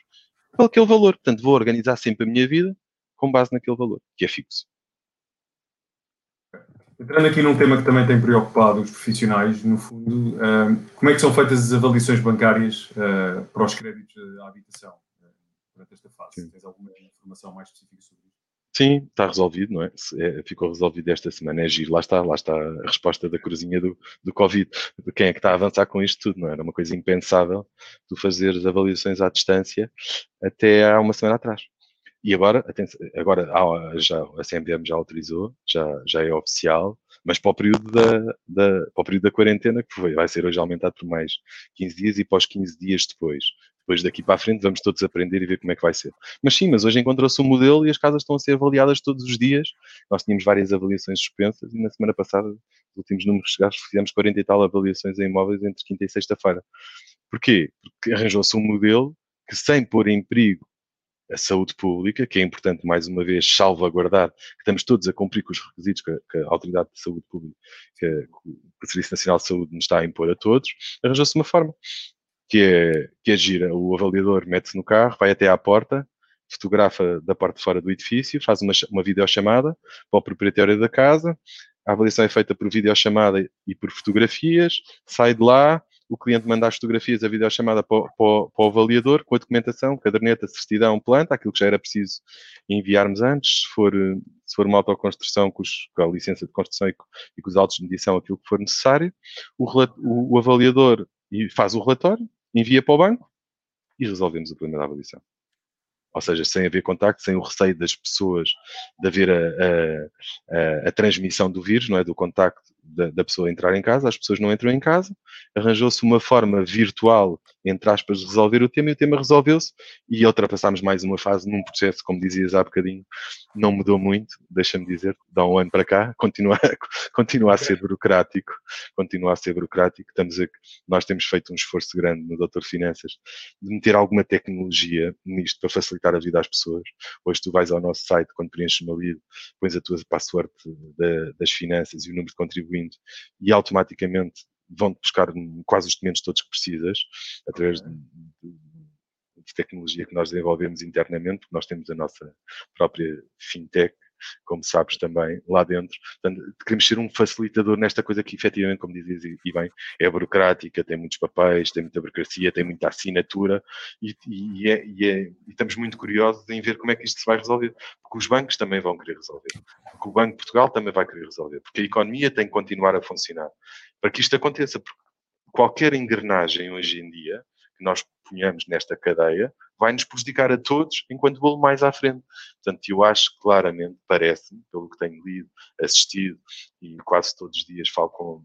aquele valor. Portanto, vou organizar sempre a minha vida com base naquele valor, que é fixo. Entrando aqui num tema que também tem preocupado os profissionais, no fundo, uh, como é que são feitas as avaliações bancárias uh, para os créditos à habitação uh, durante esta fase? Sim. Tens alguma informação mais específica sobre isso? Sim, está resolvido, não é? é? Ficou resolvido esta semana, é giro, lá está, lá está a resposta da cruzinha do, do Covid. Quem é que está a avançar com isto tudo, não é? Era uma coisa impensável tu fazer as avaliações à distância até há uma semana atrás. E agora, agora já, a CMVM já autorizou, já, já é oficial, mas para o período da, da, para o período da quarentena, que foi, vai ser hoje aumentado por mais 15 dias e pós 15 dias depois. Depois daqui para a frente vamos todos aprender e ver como é que vai ser. Mas sim, mas hoje encontrou-se um modelo e as casas estão a ser avaliadas todos os dias. Nós tínhamos várias avaliações suspensas e na semana passada, os últimos números chegados, fizemos 40 e tal avaliações em imóveis entre quinta e sexta-feira. Porquê? Porque arranjou-se um modelo que, sem pôr em perigo a saúde pública, que é importante, mais uma vez, salvaguardar, que estamos todos a cumprir com os requisitos que, que a Autoridade de Saúde Pública, que, que, o Serviço Nacional de Saúde nos está a impor a todos, arranjou-se uma forma, que é, que é gira. O avaliador mete-se no carro, vai até à porta, fotografa da parte de fora do edifício, faz uma, uma videochamada para o proprietário da casa, a avaliação é feita por videochamada e por fotografias, sai de lá, o cliente manda as fotografias, a videochamada para, para, para o avaliador, com a documentação, caderneta, certidão, planta, aquilo que já era preciso enviarmos antes, se for, se for uma autoconstrução com, os, com a licença de construção e com, e com, os autos de medição, aquilo que for necessário, o, o, o avaliador faz o relatório, envia para o banco e resolvemos o problema da avaliação ou seja, sem haver contacto, sem o receio das pessoas de haver a, a, a transmissão do vírus, não é? Do contacto da, da, pessoa entrar em casa, as pessoas não entram em casa, arranjou-se uma forma virtual, entre aspas, de resolver o tema e o tema resolveu-se e ultrapassámos mais uma fase num processo, como dizias há bocadinho, não mudou muito, deixa-me dizer, dá um ano para cá, [LAUGHS] continua, continua a ser burocrático, continua a ser burocrático, estamos a, nós temos feito um esforço grande no Doutor Finanças de meter alguma tecnologia nisto para facilitar a vida às pessoas. Hoje tu vais ao nosso site, quando preenches uma lida, pões a tua password da, das finanças e o número de contribuinte e automaticamente vão-te buscar quase os documentos todos que precisas, através de, de, tecnologia que nós desenvolvemos internamente, porque nós temos a nossa própria fintech, como sabes também, lá dentro. Portanto, queremos ser um facilitador nesta coisa que, efetivamente, como dizias e bem, é burocrática, tem muitos papéis, tem muita burocracia, tem muita assinatura e, e, é, e, é, e, estamos muito curiosos em ver como é que isto se vai resolver. Porque os bancos também vão querer resolver. Porque o Banco de Portugal também vai querer resolver. Porque a economia tem que continuar a funcionar. Para que isto aconteça, porque qualquer engrenagem hoje em dia que nós ponhamos nesta cadeia vai nos prejudicar a todos enquanto bolo mais à frente. Portanto, eu acho claramente, parece-me, pelo que tenho lido, assistido e quase todos os dias falo com,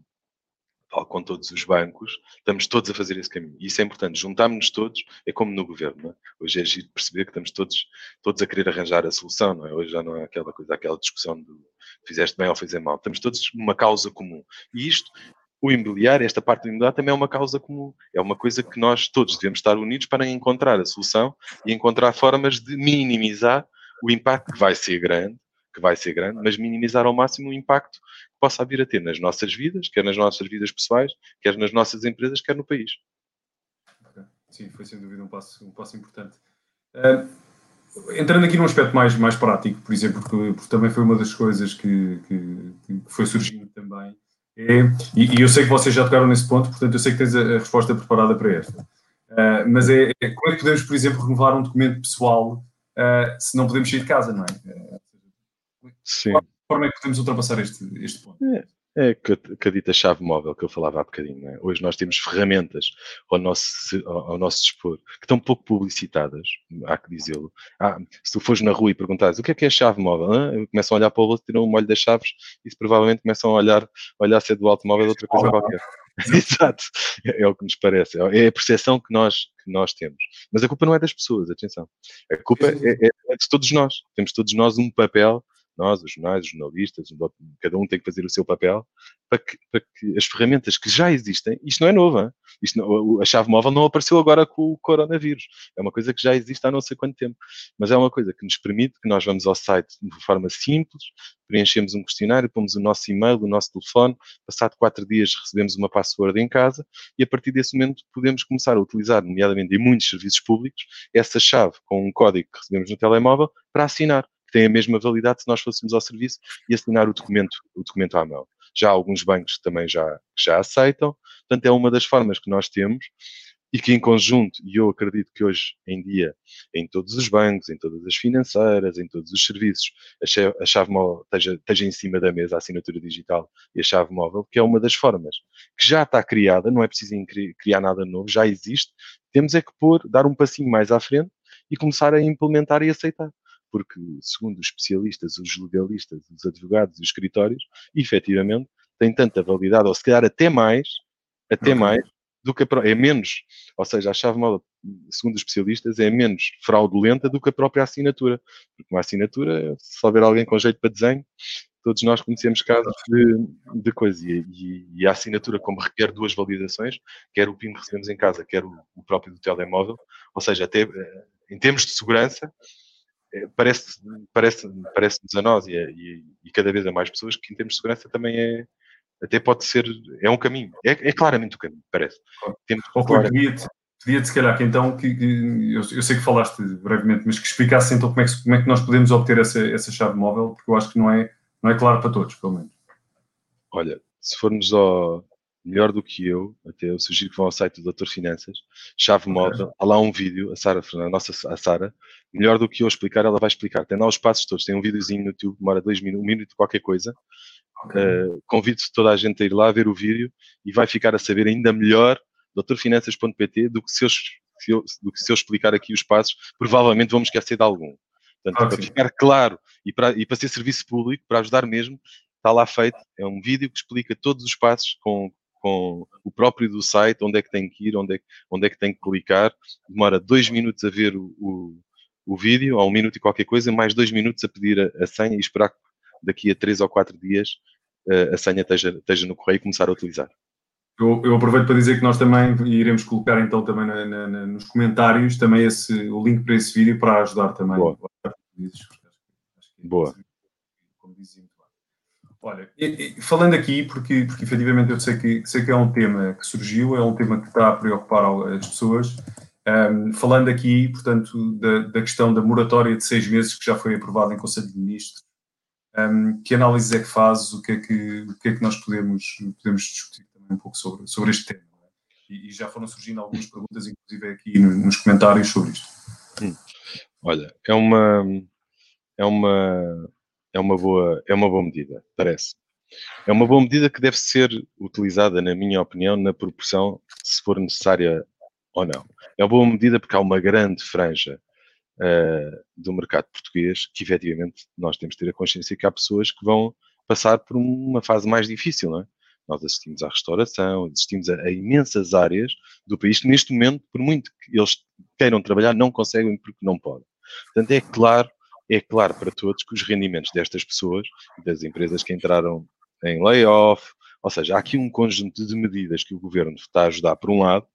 falo com todos os bancos, estamos todos a fazer esse caminho. Isso é importante. Juntámos-nos todos, é como no governo. É? Hoje é giro perceber que estamos todos, todos a querer arranjar a solução. Não é? Hoje já não é aquela coisa, aquela discussão do fizeste bem ou fizeste mal. Estamos todos numa causa comum. E isto o imobiliário, esta parte do imobiliário também é uma causa comum. É uma coisa que nós todos devemos estar unidos para encontrar a solução e encontrar formas de minimizar o impacto que vai ser grande, que vai ser grande, mas minimizar ao máximo o impacto que possa vir a ter nas nossas vidas, quer nas nossas vidas pessoais, quer nas nossas empresas, quer no país. Sim, foi sem dúvida um passo, um passo importante. Uh, entrando aqui num aspecto mais, mais prático, por exemplo, porque, porque também foi uma das coisas que, que, que foi surgindo também, é, e, e, eu sei que vocês já tocaram nesse ponto, portanto eu sei que tens a, a resposta preparada para esta. Uh, mas é, é, como é que podemos, por exemplo, renovar um documento pessoal uh, se não podemos sair de casa, não é? Uh, Sim. De que forma é que podemos ultrapassar este, este ponto? É, é que, a dita chave móvel que eu falava há bocadinho. É? Hoje nós temos ferramentas ao nosso, ao, ao, nosso dispor que estão pouco publicitadas, há que dizê-lo. Ah, se tu fores na rua e perguntares o que é que é a chave móvel, ah? começam a olhar para o bolso, tiram o molho das chaves e provavelmente começam a olhar, olhar se é do automóvel ou outra coisa qualquer. [LAUGHS] Exato, é, é, o que nos parece, é a percepção que nós, que nós temos. Mas a culpa não é das pessoas, atenção. A culpa é, é, é de todos nós. Temos todos nós um papel nós, os jornais, os jornalistas, cada um tem que fazer o seu papel para que, para que as ferramentas que já existem, isto não é novo? Isto não, a chave móvel não apareceu agora com o coronavírus. É uma coisa que já existe há não sei quanto tempo. Mas é uma coisa que nos permite que nós vamos ao site de forma simples, preenchemos um questionário, pomos o nosso e-mail, o nosso telefone, passado quatro dias recebemos uma password em casa e a partir desse momento podemos começar a utilizar, nomeadamente em muitos serviços públicos, essa chave com um código que recebemos no telemóvel para assinar, que tem a mesma validade se nós fôssemos ao serviço e assinar o documento, o documento à mão. Já alguns bancos também já, já aceitam, portanto é uma das formas que nós temos e que em conjunto, e eu acredito que hoje em dia, em todos os bancos, em todas as financeiras, em todos os serviços, a chave móvel esteja, esteja, em cima da mesa, a assinatura digital e a chave móvel, que é uma das formas que já está criada, não é preciso criar nada novo, já existe, temos é que pôr, dar um passinho mais à frente e começar a implementar e aceitar. Porque, segundo os especialistas, os legalistas, os advogados, os escritórios, efetivamente, tem tanta validade, ou se calhar até mais, até okay. mais, do que a, é menos, ou seja, a chave móvel, segundo os especialistas, é menos fraudulenta do que a própria assinatura. Porque uma assinatura, se houver alguém com jeito para desenho, todos nós conhecemos casos de, de coisa. E, e, e, a assinatura, como requer duas validações, quer o PIN que recebemos em casa, quer o, o próprio do telemóvel, ou seja, até eh, em termos de segurança, parece, parece, parece-nos a nós e, e, e, cada vez a mais pessoas que em termos de segurança também é, até pode ser, é um caminho, é, é claramente o um caminho, parece. Temos oh, pedia-te, pedia-te se calhar que então, que, que eu, eu, sei que falaste brevemente, mas que explicasse então como é que, como é que nós podemos obter essa, essa chave móvel, porque eu acho que não é, não é claro para todos, pelo menos. Olha, se formos ao melhor do que eu, até eu sugiro que vão ao site do Doutor Finanças, chave móvel, há lá um vídeo, a Sara a nossa a Sara, melhor do que eu explicar, ela vai explicar. Tem lá os passos todos, tem um videozinho no YouTube, demora dois minutos, um minuto, qualquer coisa, Uh, convido toda a gente a ir lá ver o vídeo e vai ficar a saber ainda melhor doutorfinanças.pt do que se eu, se eu, do que se eu explicar aqui os passos, provavelmente vamos esquecer de algum. Portanto, okay. para ficar claro e para, e para ser serviço público, para ajudar mesmo, está lá feito. É um vídeo que explica todos os passos com, com o próprio do site, onde é que tem que ir, onde é, onde é que tem que clicar. Demora dois minutos a ver o, o, o vídeo, ou um minuto e qualquer coisa, mais dois minutos a pedir a, a senha e esperar que daqui a três ou quatro dias uh, a senha esteja, esteja, no correio e começar a utilizar. Eu, eu, aproveito para dizer que nós também iremos colocar então também na, na, nos comentários também esse, o link para esse vídeo para ajudar também. Boa. Boa. Olha, e, e, falando aqui, porque, porque efetivamente eu sei que, sei que é um tema que surgiu, é um tema que está a preocupar as pessoas. Um, falando aqui, portanto, da, da, questão da moratória de seis meses que já foi aprovada em Conselho de Ministros um, que análises é que fazes? O que é que, o que, é que nós podemos, podemos discutir também um pouco sobre, sobre este tema? É? E, e, já foram surgindo algumas perguntas, inclusive aqui nos comentários sobre isto. Hum. Olha, é uma, é uma, é uma boa, é uma boa medida, parece. É uma boa medida que deve ser utilizada, na minha opinião, na proporção se for necessária ou não. É uma boa medida porque há uma grande franja uh, do mercado português, que efetivamente nós temos de ter a consciência que há pessoas que vão passar por uma fase mais difícil, não é? Nós assistimos à restauração, assistimos a, a, imensas áreas do país que neste momento, por muito que eles queiram trabalhar, não conseguem porque não podem. Portanto, é claro, é claro para todos que os rendimentos destas pessoas, das empresas que entraram em layoff, ou seja, há aqui um conjunto de medidas que o governo está a ajudar por um lado,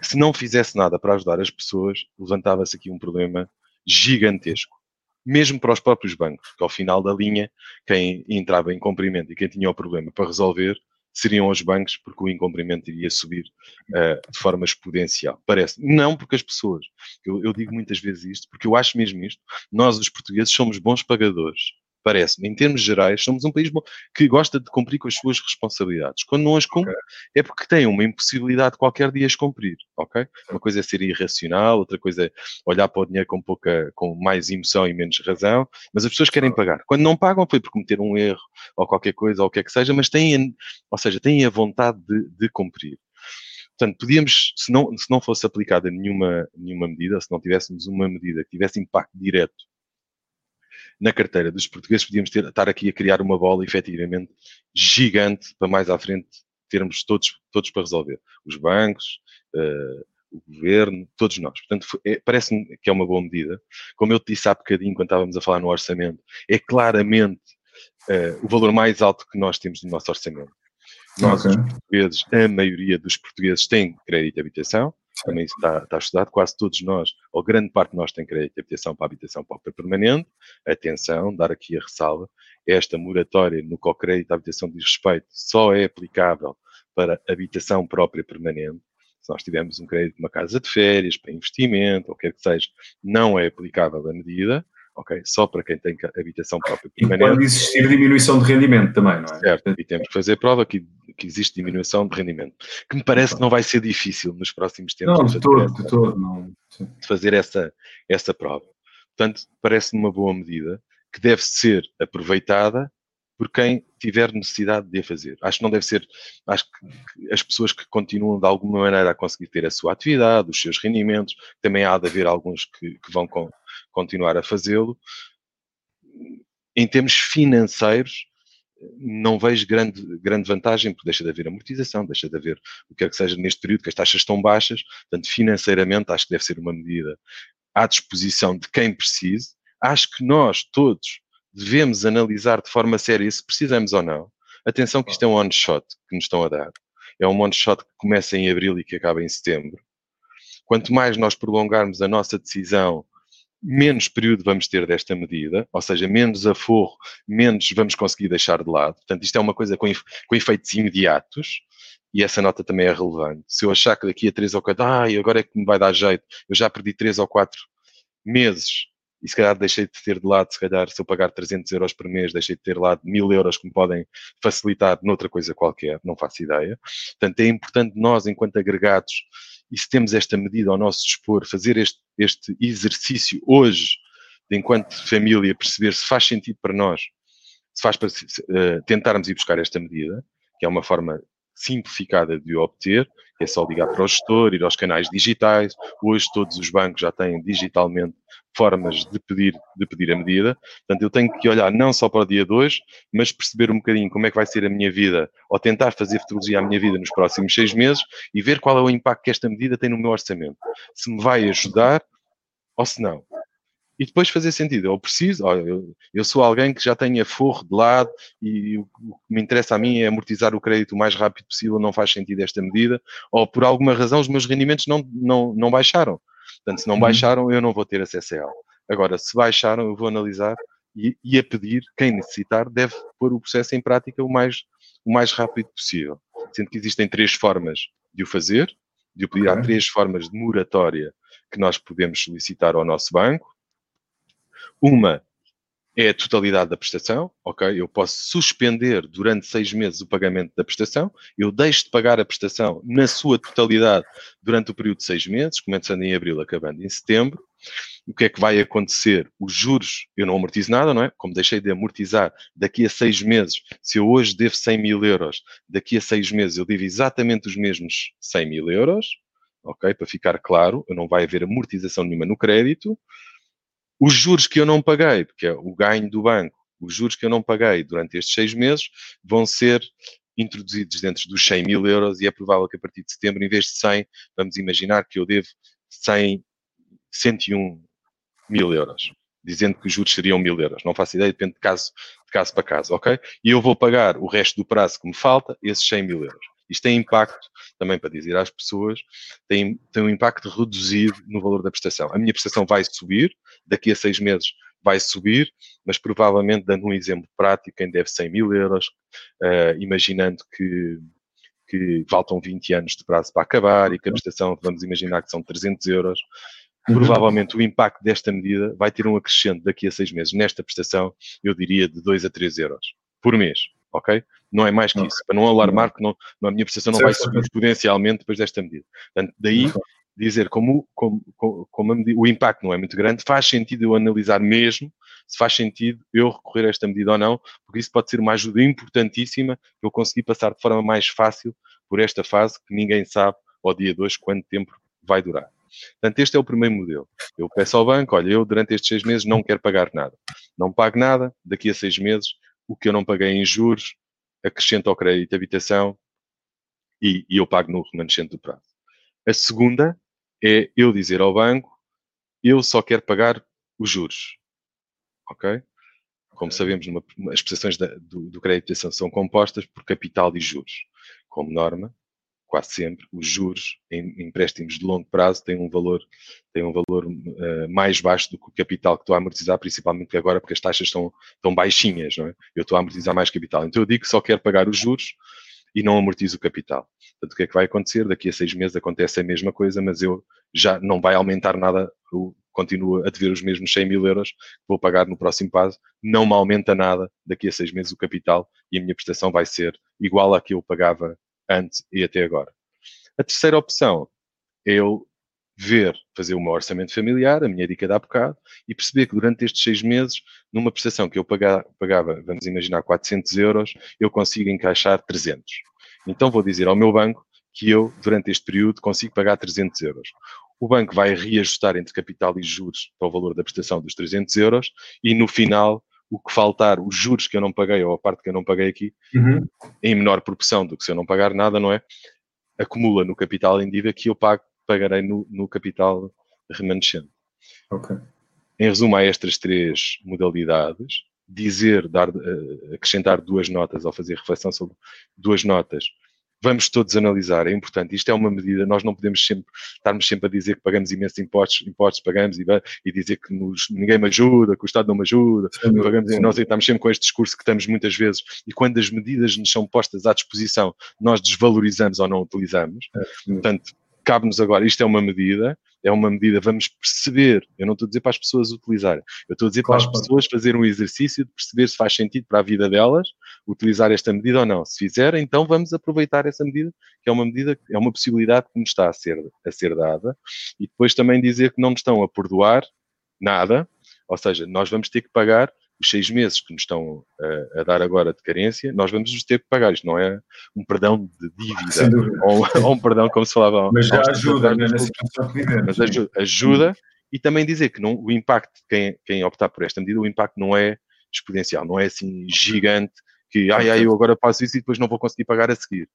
que se não fizesse nada para ajudar as pessoas, levantava-se aqui um problema gigantesco. Mesmo para os próprios bancos, que ao final da linha, quem entrava em cumprimento e quem tinha o problema para resolver seriam os bancos, porque o incumprimento iria subir uh, de forma exponencial. Parece. Não porque as pessoas. Eu, eu digo muitas vezes isto, porque eu acho mesmo isto. Nós, os portugueses, somos bons pagadores parece-me, em termos gerais, somos um país que gosta de cumprir com as suas responsabilidades. Quando não as cumpre, okay. é porque tem uma impossibilidade qualquer de as cumprir, ok? Uma coisa é ser irracional, outra coisa é olhar para o dinheiro com pouca, com mais emoção e menos razão, mas as pessoas querem pagar. Quando não pagam foi por cometer um erro ou qualquer coisa ou o que é que seja, mas têm, ou seja, têm a vontade de, de cumprir. Portanto, podíamos, se não, se não fosse aplicada nenhuma, nenhuma medida, se não tivéssemos uma medida que tivesse impacto direto na carteira dos portugueses, podíamos ter, estar aqui a criar uma bola efetivamente gigante para mais à frente termos todos, todos para resolver. Os bancos, uh, o governo, todos nós. Portanto, é, parece-me que é uma boa medida. Como eu te disse há bocadinho, quando estávamos a falar no orçamento, é claramente uh, o valor mais alto que nós temos no nosso orçamento. Nós, okay. os portugueses, a maioria dos portugueses tem crédito de habitação, também está, está estudado, quase todos nós, ou grande parte de nós tem crédito de habitação para habitação própria permanente. Atenção, dar aqui a ressalva, esta moratória no co-crédito de habitação de respeito só é aplicável para habitação própria permanente. Se nós tivermos um crédito de uma casa de férias, para investimento, ou quer que seja, não é aplicável a medida ok? Só para quem tem habitação própria permanente. E pode existir diminuição de rendimento também, não é? Certo, e temos que fazer prova que, que existe diminuição de rendimento, que me parece que não vai ser difícil nos próximos tempos. Não, de todo, de todo, não. De fazer essa, essa prova. Portanto, parece-me uma boa medida que deve ser aproveitada por quem tiver necessidade de a fazer. Acho que não deve ser, acho que as pessoas que continuam de alguma maneira a conseguir ter a sua atividade, os seus rendimentos, também há de haver alguns que, que vão com, continuar a fazê-lo. Em termos financeiros, não vejo grande, grande vantagem, porque deixa de haver amortização, deixa de haver o que quer que seja neste período, que as taxas estão baixas, portanto, financeiramente, acho que deve ser uma medida à disposição de quem precise. Acho que nós todos devemos analisar de forma séria se precisamos ou não. Atenção que isto é um one-shot que nos estão a dar. É um one-shot que começa em abril e que acaba em setembro. Quanto mais nós prolongarmos a nossa decisão menos período vamos ter desta medida, ou seja, menos aforro, menos vamos conseguir deixar de lado. Portanto, isto é uma coisa com, com efeitos imediatos e essa nota também é relevante. Se eu achar que daqui a três ou quatro, ai, agora é que me vai dar jeito, eu já perdi três ou quatro meses e se calhar deixei de ter de lado, se calhar se eu pagar 300 euros por mês, deixei de ter de lado mil euros que me podem facilitar noutra coisa qualquer, não faço ideia. Portanto, é importante nós, enquanto agregados, e se temos esta medida ao nosso dispor, fazer este, este exercício hoje, de enquanto família, perceber se faz sentido para nós, se faz para uh, tentarmos ir buscar esta medida, que é uma forma simplificada de obter, é só ligar para o gestor, ir aos canais digitais. Hoje todos os bancos já têm digitalmente formas de pedir, de pedir a medida. Portanto, eu tenho que olhar não só para o dia 2, mas perceber um bocadinho como é que vai ser a minha vida, ou tentar fazer futurologia à minha vida nos próximos seis meses e ver qual é o impacto que esta medida tem no meu orçamento. Se me vai ajudar ou se não e depois fazer sentido. Eu preciso, eu, eu, sou alguém que já tem aforro de lado e o que me interessa a mim é amortizar o crédito o mais rápido possível, não faz sentido esta medida, ou por alguma razão os meus rendimentos não, não, não baixaram. Portanto, se não uhum. baixaram, eu não vou ter acesso a ela. Agora, se baixaram, eu vou analisar e, e, a pedir, quem necessitar, deve pôr o processo em prática o mais, o mais rápido possível. Sendo que existem três formas de o fazer, de o pedir, okay. há três formas de moratória que nós podemos solicitar ao nosso banco. Uma é a totalidade da prestação, ok? Eu posso suspender durante seis meses o pagamento da prestação, eu deixo de pagar a prestação na sua totalidade durante o período de seis meses, começando em abril, acabando em setembro. O que é que vai acontecer? Os juros, eu não amortizo nada, não é? Como deixei de amortizar daqui a seis meses, se eu hoje devo 100 mil euros, daqui a seis meses eu devo exatamente os mesmos 100 mil euros, ok? Para ficar claro, não vai haver amortização nenhuma no crédito. Os juros que eu não paguei, porque é o ganho do banco, os juros que eu não paguei durante estes seis meses vão ser introduzidos dentro dos 100 mil euros e é provável que a partir de setembro, em vez de 100, vamos imaginar que eu devo 100, 101 mil euros, dizendo que os juros seriam mil euros. Não faço ideia, depende de caso, de caso para caso, ok? E eu vou pagar o resto do prazo que me falta, esses 100 mil euros. Isto tem impacto, também para dizer às pessoas, tem, tem um impacto reduzido no valor da prestação. A minha prestação vai subir, daqui a seis meses vai subir, mas provavelmente, dando um exemplo prático, quem deve 100 mil euros, uh, imaginando que, que faltam 20 anos de prazo para acabar e que a prestação, vamos imaginar que são 300 euros, uhum. provavelmente o impacto desta medida vai ter um acrescente daqui a seis meses. Nesta prestação, eu diria de 2 a 3 euros por mês, ok? Não é mais que isso. Para não alarmar, que não, a minha prestação não vai subir exponencialmente depois desta medida. Portanto, daí dizer como, como, como medida, o impacto não é muito grande, faz sentido eu analisar mesmo se faz sentido eu recorrer a esta medida ou não, porque isso pode ser uma ajuda importantíssima para eu conseguir passar de forma mais fácil por esta fase que ninguém sabe ao dia 2 quanto tempo vai durar. Portanto, este é o primeiro modelo. Eu peço ao banco, olha, eu durante estes seis meses não quero pagar nada. Não pago nada, daqui a seis meses, o que eu não paguei em juros, acrescento ao crédito de habitação e, e eu pago no remanescente do prazo. A segunda é eu dizer ao banco, eu só quero pagar os juros. Ok? como sabemos, numa, as prestações da, do, do crédito de habitação são compostas por capital e juros. Como norma, quase sempre, os juros em empréstimos de longo prazo têm um valor, têm um valor uh, mais baixo do que o capital que estou a amortizar, principalmente agora porque as taxas estão, estão baixinhas, não é? Eu estou a amortizar mais capital. Então eu digo que só quero pagar os juros e não amortizo o capital. Portanto, o que é que vai acontecer? Daqui a seis meses acontece a mesma coisa, mas eu já não vai aumentar nada, eu continuo a dever os mesmos 100 mil euros que vou pagar no próximo passo, não me aumenta nada daqui a seis meses o capital e a minha prestação vai ser igual à que eu pagava antes e até agora. A terceira opção é eu ver, fazer o meu orçamento familiar, a minha dica de há bocado, e perceber que durante estes seis meses, numa prestação que eu pagava, pagava, vamos imaginar, 400 euros, eu consigo encaixar 300. Então vou dizer ao meu banco que eu, durante este período, consigo pagar 300 euros. O banco vai reajustar entre capital e juros para o valor da prestação dos 300 euros e no final o que faltar, os juros que eu não paguei ou a parte que eu não paguei aqui, uhum. em menor proporção do que se eu não pagar nada, não é? Acumula no capital em dívida que eu pago, pagarei no, no capital remanescente. Ok. Em resumo, há estas três modalidades. Dizer, dar, eh, acrescentar duas notas ou fazer reflexão sobre duas notas vamos todos analisar, é importante. Isto é uma medida, nós não podemos sempre estarmos sempre a dizer que pagamos imensos impostos, impostos pagamos e, e dizer que nos, ninguém me ajuda, que o Estado não me ajuda, sim, pagamos, sim. nós estamos sempre com este discurso que estamos muitas vezes, e quando as medidas nos são postas à disposição, nós desvalorizamos ou não utilizamos. É, Portanto, cabe-nos agora, isto é uma medida, é uma medida, vamos perceber, eu não estou a dizer para as pessoas utilizarem, eu estou a dizer claro, para as pessoas fazerem um exercício de perceber se faz sentido para a vida delas utilizar esta medida ou não. Se fizerem, então vamos aproveitar essa medida, que é uma medida, é uma possibilidade que nos está a ser, a ser dada, e depois também dizer que não nos estão a perdoar nada, ou seja, nós vamos ter que pagar os seis meses que nos estão a, a, dar agora de carência, nós vamos nos ter que pagar. Isto não é um perdão de dívida ou, ou, um perdão, como se falava. Mas já ajuda, né, situação Mas ajuda, ajuda e também dizer que não, o impacto de quem, quem optar por esta medida, o impacto não é exponencial, não é assim gigante que ai, ai, eu agora passo isso e depois não vou conseguir pagar a seguir.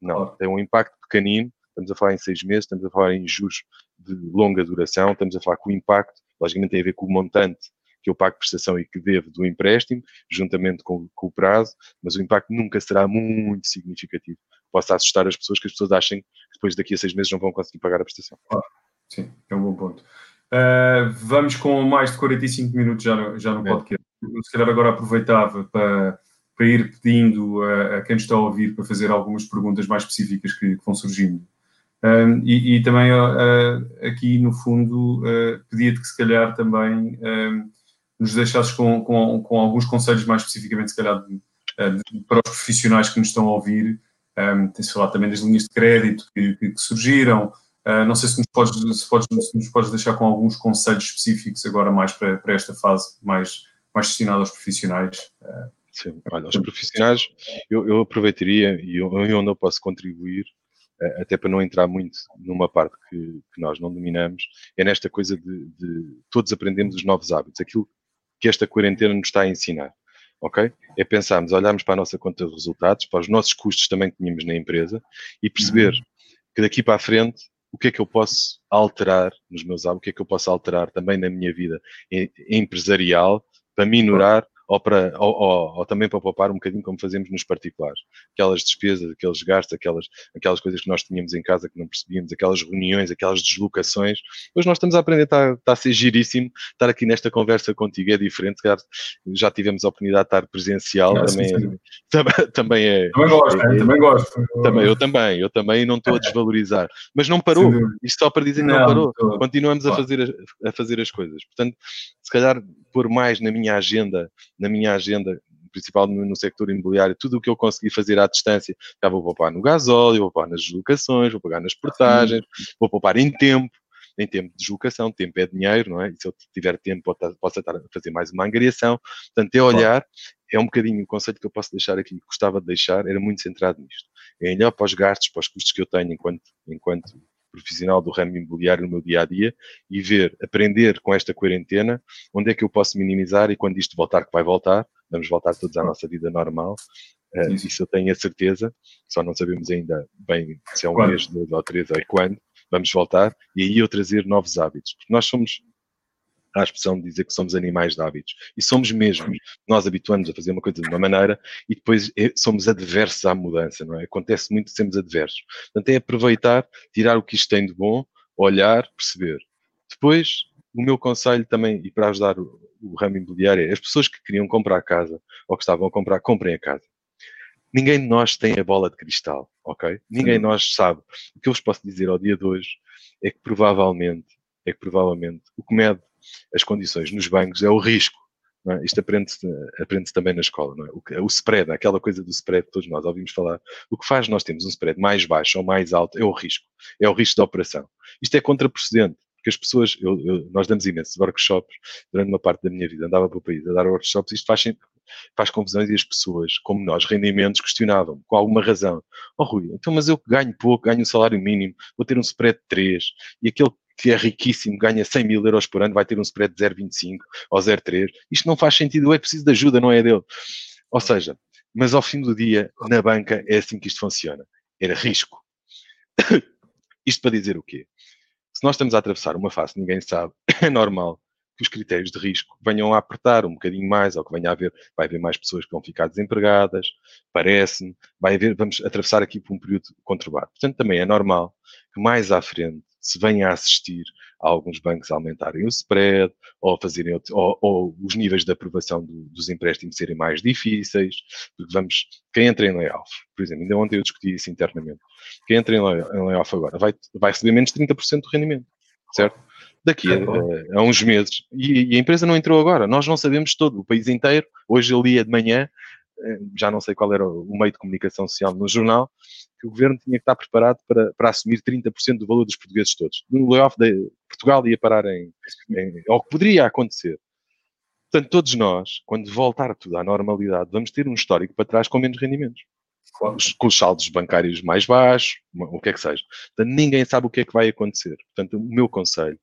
Não, tem um impacto pequenino, estamos a falar em seis meses, estamos a falar em juros de longa duração, estamos a falar que o impacto, logicamente tem a ver com o montante que eu pago prestação e que devo do empréstimo, juntamente com, com, o prazo, mas o impacto nunca será muito significativo. Posso assustar as pessoas que as pessoas achem que depois daqui a seis meses não vão conseguir pagar a prestação. Ah, sim, é um bom ponto. Uh, vamos com mais de 45 minutos já no, já no é. podcast. Se calhar agora aproveitava para, para ir pedindo a, a, quem está a ouvir para fazer algumas perguntas mais específicas que, que vão surgindo. Um, e, e, também uh, aqui no fundo uh, pedia-te que se calhar também um, nos deixasses com, com, com, alguns conselhos mais especificamente, se calhar, de, eh, de, para os profissionais que nos estão a ouvir. Um, ehm, Tem-se falado também das linhas de crédito que, que, que surgiram. Uh, não sei se nos, podes, se, podes, se nos podes deixar com alguns conselhos específicos agora mais para, para esta fase, mais, mais destinada aos profissionais. Uh, Sim, olha, aos profissionais eu, eu aproveitaria e onde eu posso contribuir até para não entrar muito numa parte que, que, nós não dominamos, é nesta coisa de, de, todos aprendemos os novos hábitos. Aquilo que esta quarentena nos está a ensinar. Ok? É pensarmos, olharmos para a nossa conta de resultados, para os nossos custos também que tínhamos na empresa e perceber uhum. que daqui para a frente o que é que eu posso alterar nos meus hábitos, o que é que eu posso alterar também na minha vida empresarial para minorar ou, para, ou, ou, ou, também para poupar um bocadinho como fazemos nos particulares. Aquelas despesas, aqueles gastos, aquelas, aquelas coisas que nós tínhamos em casa que não percebíamos, aquelas reuniões, aquelas deslocações. Hoje nós estamos a aprender, está, está a ser giríssimo estar aqui nesta conversa contigo, é diferente. Já tivemos a oportunidade de estar presencial, é, também, sim, sim. Também, também é. Também gosto, é, também gosto. Também, eu também, eu também não estou a desvalorizar. Mas não parou. Isto só para dizer que não, não parou. Não Continuamos a fazer, a fazer as coisas. Portanto, se calhar pôr mais na minha agenda, na minha agenda principal no, no sector imobiliário, tudo o que eu consegui fazer à distância, já vou poupar no gasóleo, vou poupar nas deslocações, vou pagar nas portagens, vou poupar em tempo, em tempo de deslocação, tempo é dinheiro, não é? E se eu tiver tempo, posso estar a fazer mais uma angariação. Portanto, é olhar, é um bocadinho o conceito que eu posso deixar aqui, que gostava de deixar, era muito centrado nisto. É olhar para os gastos, para os custos que eu tenho enquanto, enquanto profissional do ramo imobiliário no meu dia a dia e ver, aprender com esta quarentena onde é que eu posso minimizar e quando isto voltar, que vai voltar, vamos voltar todos à nossa vida normal. Uh, isso eu tenho a certeza, só não sabemos ainda bem se é um mês, dois ou três ou quando, vamos voltar e aí eu trazer novos hábitos. Porque nós somos, à expressão de dizer que somos animais de hábitos. E somos mesmo. Nós habituamos a fazer uma coisa de uma maneira e depois é, somos adversos à mudança, não é? Acontece muito sermos adversos. Portanto, é aproveitar, tirar o que isto tem de bom, olhar, perceber. Depois, o meu conselho também, e para ajudar o, o ramo imobiliário, é as pessoas que queriam comprar casa ou que estavam a comprar, comprem a casa. Ninguém de nós tem a bola de cristal, ok? Ninguém de nós sabe. O que eu vos posso dizer ao dia de hoje é que provavelmente, é que provavelmente o que mede as condições nos bancos é o risco. É? Isto aprende-se aprende também na escola, é? O, o spread, aquela coisa do spread que todos nós ouvimos falar. O que faz nós termos um spread mais baixo ou mais alto é o risco. É o risco da operação. Isto é contraprocedente, porque as pessoas, eu, eu, nós damos imensos workshops, durante uma parte da minha vida andava para o país a dar workshops, isto faz, faz confusões e as pessoas, como nós, rendimentos, questionavam com alguma razão. Oh Rui, então mas eu ganho pouco, ganho um salário mínimo, vou ter um spread de 3, e aquele que é riquíssimo, ganha 100 mil euros por ano, vai ter um spread de 0,25 ou 0,3. Isto não faz sentido, é preciso de ajuda, não é dele. Ou seja, mas ao fim do dia, na banca, é assim que isto funciona. Era risco. [COUGHS] isto para dizer o quê? Se nós estamos a atravessar uma fase que ninguém sabe, [COUGHS] é normal que os critérios de risco venham a apertar um bocadinho mais, ou que venha a haver, vai haver mais pessoas que vão ficar desempregadas, parece-me, vai haver, vamos atravessar aqui por um período conturbado. Portanto, também é normal que mais à frente se venha a assistir a alguns bancos a aumentarem o spread ou, fazerem, ou, ou os níveis de aprovação do, dos empréstimos serem mais difíceis, porque vamos, quem entra em layoff, por exemplo, ainda ontem eu discuti isso internamente, quem entra em layoff agora vai, vai receber menos 30% do rendimento, certo? Daqui a, a uns meses. E, e, a empresa não entrou agora, nós não sabemos todo, o país inteiro, hoje eu lia de manhã, já não sei qual era o meio de comunicação social no jornal, que o governo tinha que estar preparado para, para assumir 30% do valor dos portugueses todos. No layoff de Portugal ia parar em, em ou que poderia acontecer. Portanto, todos nós, quando voltar tudo à normalidade, vamos ter um histórico para trás com menos rendimentos. Claro. Com os saldos bancários mais baixos, o que é que seja. Portanto, ninguém sabe o que é que vai acontecer. Portanto, o meu conselho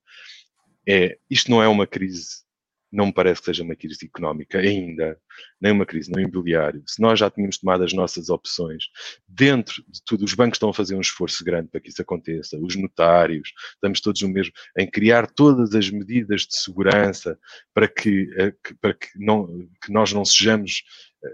é, isto não é uma crise não me parece que seja uma crise económica ainda, nem uma crise no imobiliário. Se nós já tínhamos tomado as nossas opções, dentro de tudo, os bancos estão a fazer um esforço grande para que isso aconteça, os notários, estamos todos no mesmo, em criar todas as medidas de segurança para que, eh, para que, não, que nós não sejamos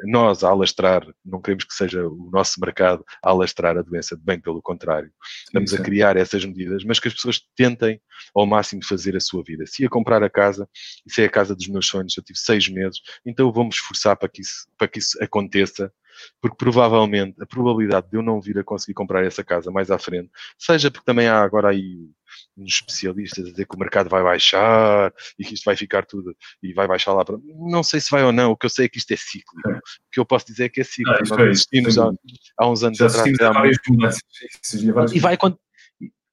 nós a alastrar, não queremos que seja o nosso mercado a alastrar a doença, bem pelo contrário. Estamos Sim, a criar essas medidas, mas que as pessoas tentem ao máximo fazer a sua vida. Se ia comprar a casa, se é a casa dos meus sonhos, eu tive seis meses, então vamos esforçar para que isso, para que isso aconteça, porque provavelmente a probabilidade de eu não vir a conseguir comprar essa casa mais à frente, seja porque também há agora aí uns especialistas a dizer que o mercado vai baixar e que isto vai ficar tudo e vai baixar lá para. Não sei se vai ou não, o que eu sei é que isto é cíclico. É. O que eu posso dizer é que é cíclico. Ah, Nós assistimos há, há, uns anos atrás. E vai,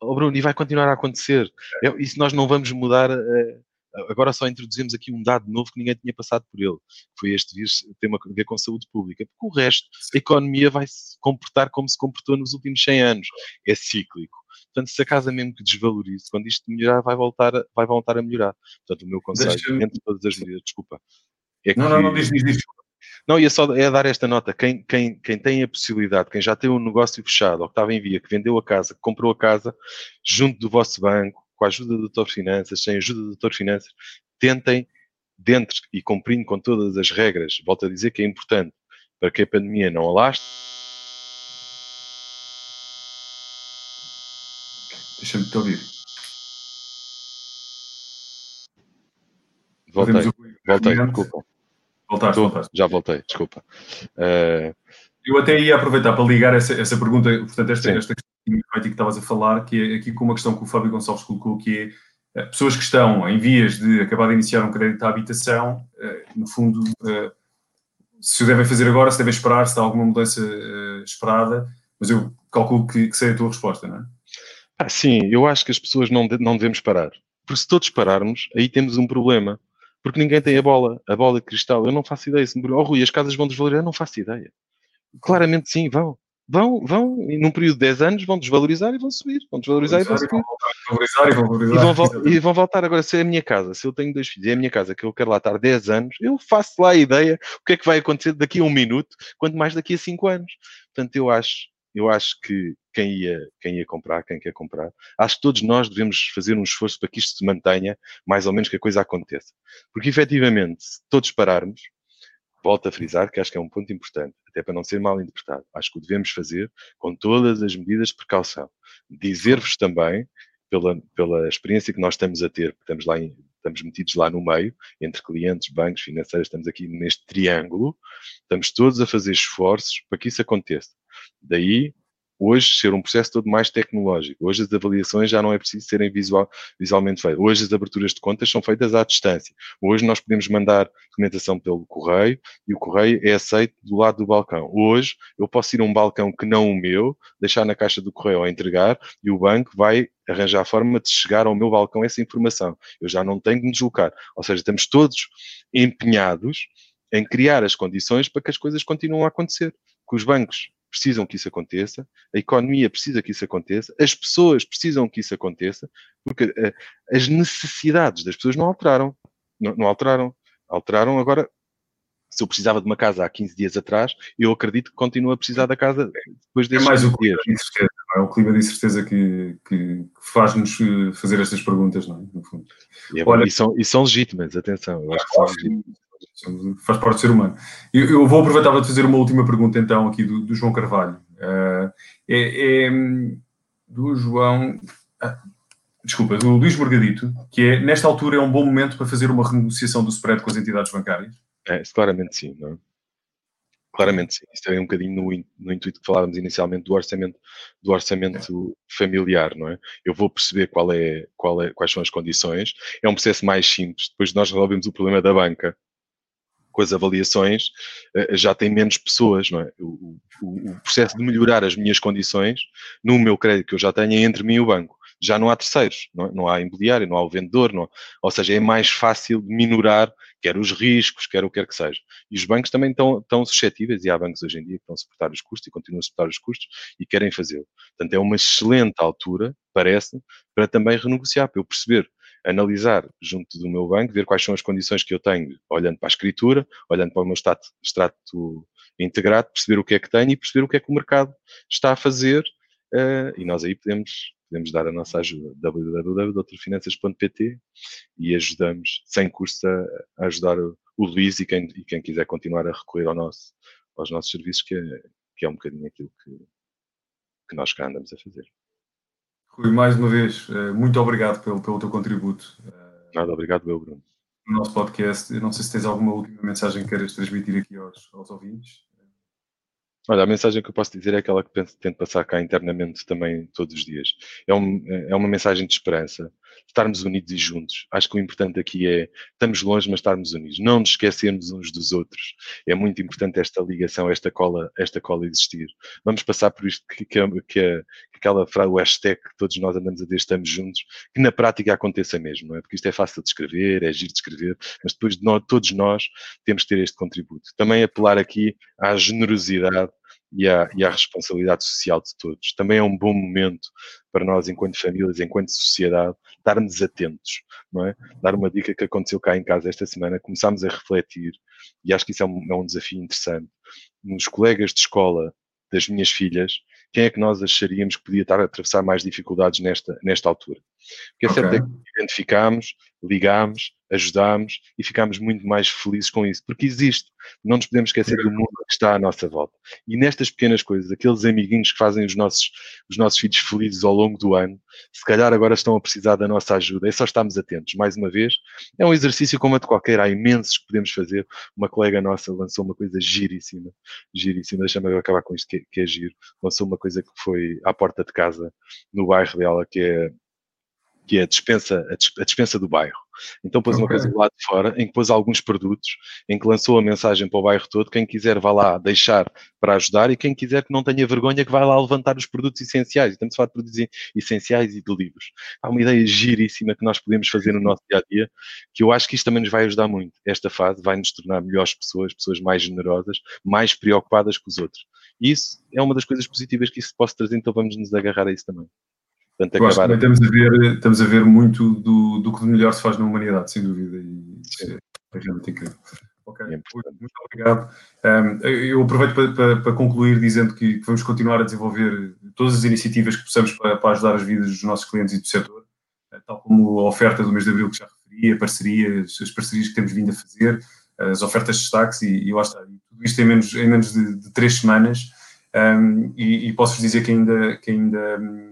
oh Bruno, e vai continuar a acontecer. É. E se nós não vamos mudar. Eh, agora só introduzimos aqui um dado novo que ninguém tinha passado por ele. Foi este vírus ter a ver com saúde pública. Porque o resto, a economia vai se comportar como se comportou nos últimos 100 anos. É cíclico. Portanto, se a casa mesmo que desvalorize, quando isto melhorar, vai voltar a, vai voltar a melhorar. Portanto, o meu conselho, Deixa... entre todas as medidas, desculpa. É não, que... não, não, diz, diz, diz. Não, ia só é dar esta nota. Quem, quem, quem tem a possibilidade, quem já tem um negócio fechado ou que estava em via, que vendeu a casa, que comprou a casa, junto do vosso banco, com a ajuda do Doutor Finanças, sem a ajuda do Doutor Finanças, tentem, dentro e cumprindo com todas as regras, volto a dizer que é importante para que a pandemia não alastre Deixa-me te ouvir. Voltei, voltei, desculpa. Voltaste, voltaste. Já voltei, desculpa. Uh... Eu até ia aproveitar para ligar essa, essa pergunta, portanto, esta, esta questão que estavas a falar, que é aqui com uma questão que o Fábio Gonçalves colocou, que é eh, pessoas que estão em vias de acabar de iniciar um crédito à habitação, eh, no fundo, se o devem fazer agora, se devem esperar, se há alguma mudança esperada, mas eu calculo que, que seja a tua resposta, não é? Ah, sim, eu acho que as pessoas não, de, não devemos parar. Porque se todos pararmos, aí temos um problema. Porque ninguém tem a bola, a bola de cristal. Eu não faço ideia. Se me oh, Rui, as casas vão desvalorizar? Eu não faço ideia. Claramente sim, vão. Vão, vão, e num período de 10 anos vão desvalorizar e vão subir. Vão desvalorizar e vão subir. E vão valorizar. E vão, e vão voltar agora. Se é a minha casa, se eu tenho dois filhos, é a minha casa que eu quero lá estar 10 anos, eu faço lá a ideia o que é que vai acontecer daqui a um minuto, quanto mais daqui a 5 anos. Portanto, eu acho, eu acho que quem ia, quem ia comprar, quem quer comprar. Acho que todos nós devemos fazer um esforço para que isto se mantenha, mais ou menos que a coisa aconteça. Porque efetivamente, se todos pararmos, volto a frisar que acho que é um ponto importante, até para não ser mal interpretado. Acho que o devemos fazer com todas as medidas de precaução. Dizer-vos também, pela, pela experiência que nós estamos a ter, estamos lá em, estamos metidos lá no meio, entre clientes, bancos, financeiros, estamos aqui neste triângulo, estamos todos a fazer esforços para que isso aconteça. Daí hoje ser um processo todo mais tecnológico. Hoje as avaliações já não é preciso serem visual, visualmente feitas. Hoje as aberturas de contas são feitas à distância. Hoje nós podemos mandar documentação pelo correio e o correio é aceito do lado do balcão. Hoje eu posso ir a um balcão que não o meu, deixar na caixa do correio a entregar e o banco vai arranjar a forma de chegar ao meu balcão essa informação. Eu já não tenho que me deslocar. Ou seja, estamos todos empenhados em criar as condições para que as coisas continuem a acontecer. Que os bancos precisam que isso aconteça, a economia precisa que isso aconteça, as pessoas precisam que isso aconteça, porque uh, as necessidades das pessoas não alteraram. Não, não, alteraram. Alteraram agora. Se eu precisava de uma casa há 15 dias atrás, eu acredito que continuo a precisar da casa depois desses é mais o clima dias. De é o clima de incerteza que, que faz-nos eh, fazer estas perguntas, não é? No fundo. E, é, Olha, e, são, e são legítimas, atenção, eu acho que são legítimas faz parte do ser humano. Eu, eu, vou aproveitar para fazer uma última pergunta, então, aqui do, do João Carvalho. Uh, é, é, do João. Ah, desculpa, do Luís Morgadito, que é, nesta altura, é um bom momento para fazer uma renegociação do spread com as entidades bancárias? É, claramente sim, não é? Claramente sim. Isto é um bocadinho no, no, intuito que falávamos inicialmente do orçamento, do orçamento familiar, não é? Eu vou perceber qual é, qual é, quais são as condições. É um processo mais simples. Depois nós resolvemos o problema da banca, com as avaliações, eh, já tem menos pessoas, não é? O, o, o, processo de melhorar as minhas condições no meu crédito que eu já tenho é entre mim e o banco. Já não há terceiros, não, é? não há imobiliário, não há o vendedor, não, ou seja, é mais fácil de minorar quer os riscos, quer o que quer que seja. E os bancos também estão, estão suscetíveis, e há bancos hoje em dia que estão a suportar os custos e continuam a suportar os custos e querem fazê-lo. Portanto, é uma excelente altura, parece, para também renegociar, para eu perceber analisar junto do meu banco, ver quais são as condições que eu tenho, olhando para a escritura, olhando para o meu extrato, extrato integrado, perceber o que é que tenho e perceber o que é que o mercado está a fazer. Uh, e nós aí podemos, podemos dar a nossa ajuda. www.doutorfinanças.pt e ajudamos, sem custo, a, ajudar o, o Luís e quem, e quem quiser continuar a recorrer ao nosso, aos nossos serviços, que é, que é um bocadinho aquilo que, que nós cá andamos a fazer. Rui, mais uma vez, eh, muito obrigado pelo, pelo teu contributo. Eh, Nada, obrigado, meu Bruno. No nosso podcast. Eu não sei se tens alguma última mensagem que queiras transmitir aqui aos, aos ouvintes. Olha, a mensagem que eu posso dizer é aquela que tento passar cá internamente também todos os dias. É, um, é uma mensagem de esperança, estarmos unidos e juntos. Acho que o importante aqui é, estamos longe, mas estarmos unidos. Não nos esquecermos uns dos outros. É muito importante esta ligação, esta cola, esta cola existir. Vamos passar por isto que, que, que, que aquela frase, o hashtag que todos nós andamos a dizer, estamos juntos, que na prática aconteça mesmo, não é? Porque isto é fácil de escrever, é giro de escrever, mas depois de nós, todos nós temos que ter este contributo. Também apelar aqui à generosidade e à, e responsabilidade social de todos. Também é um bom momento para nós, enquanto famílias, enquanto sociedade, estarmos atentos, não é? Dar uma dica que aconteceu cá em casa esta semana, começámos a refletir, e acho que isso é um, é um desafio interessante, nos colegas de escola das minhas filhas, quem é que nós acharíamos que podia estar a atravessar mais dificuldades nesta, nesta altura. Porque é okay. certo é que identificámos, ligámos, ajudámos e ficámos muito mais felizes com isso, porque existe. Não nos podemos esquecer do mundo que está à nossa volta. E nestas pequenas coisas, aqueles amiguinhos que fazem os nossos, os nossos filhos felizes ao longo do ano, se calhar agora estão a precisar da nossa ajuda. É só estarmos atentos. Mais uma vez, é um exercício como a de qualquer, há imensos que podemos fazer. Uma colega nossa lançou uma coisa giríssima, giríssima, deixa-me acabar com isto que, que é giro. Lançou uma coisa que foi à porta de casa, no bairro dela, que é que é a dispensa, a dispensa do bairro. Então pôs okay. uma coisa do lado de fora, em que pôs alguns produtos, em que lançou a mensagem para o bairro todo, quem quiser vá lá deixar para ajudar e quem quiser que não tenha vergonha que vá lá levantar os produtos essenciais. Estamos a falar de produtos essenciais e de livros. Há uma ideia giríssima que nós podemos fazer no nosso dia-a-dia, que eu acho que isto também nos vai ajudar muito. Esta fase vai nos tornar melhores pessoas, pessoas mais generosas, mais preocupadas com os outros. E isso é uma das coisas positivas que isso pode trazer, então vamos nos agarrar a isso também. Portanto, acabar... estamos, a ver, estamos a ver muito do, do que de melhor se faz na humanidade, sem dúvida. E é, realmente incrível. Ok. É muito obrigado. Um, eu aproveito para, para, para concluir dizendo que, que, vamos continuar a desenvolver todas as iniciativas que possamos para, para, ajudar as vidas dos nossos clientes e do setor, eh, tal como a oferta do mês de abril que já referi, a parcerias, as parcerias que temos vindo a fazer, as ofertas de destaques e, e lá está. tudo isto em menos, em menos de, de três semanas um, e, e posso-vos dizer que ainda, que ainda um,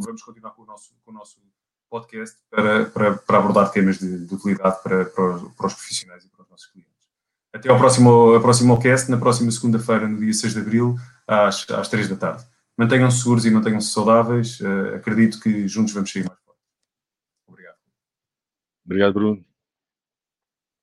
vamos continuar com o nosso, com o nosso podcast para, para, para abordar temas de, de utilidade para, para, os, para os profissionais e para os nossos clientes. Até ao próximo, ao próximo na próxima segunda-feira, no dia 6 de abril, às, às 3 da tarde. Mantenham-se seguros e mantenham-se saudáveis. Uh, acredito que juntos vamos sair mais forte. Obrigado. Obrigado, Bruno.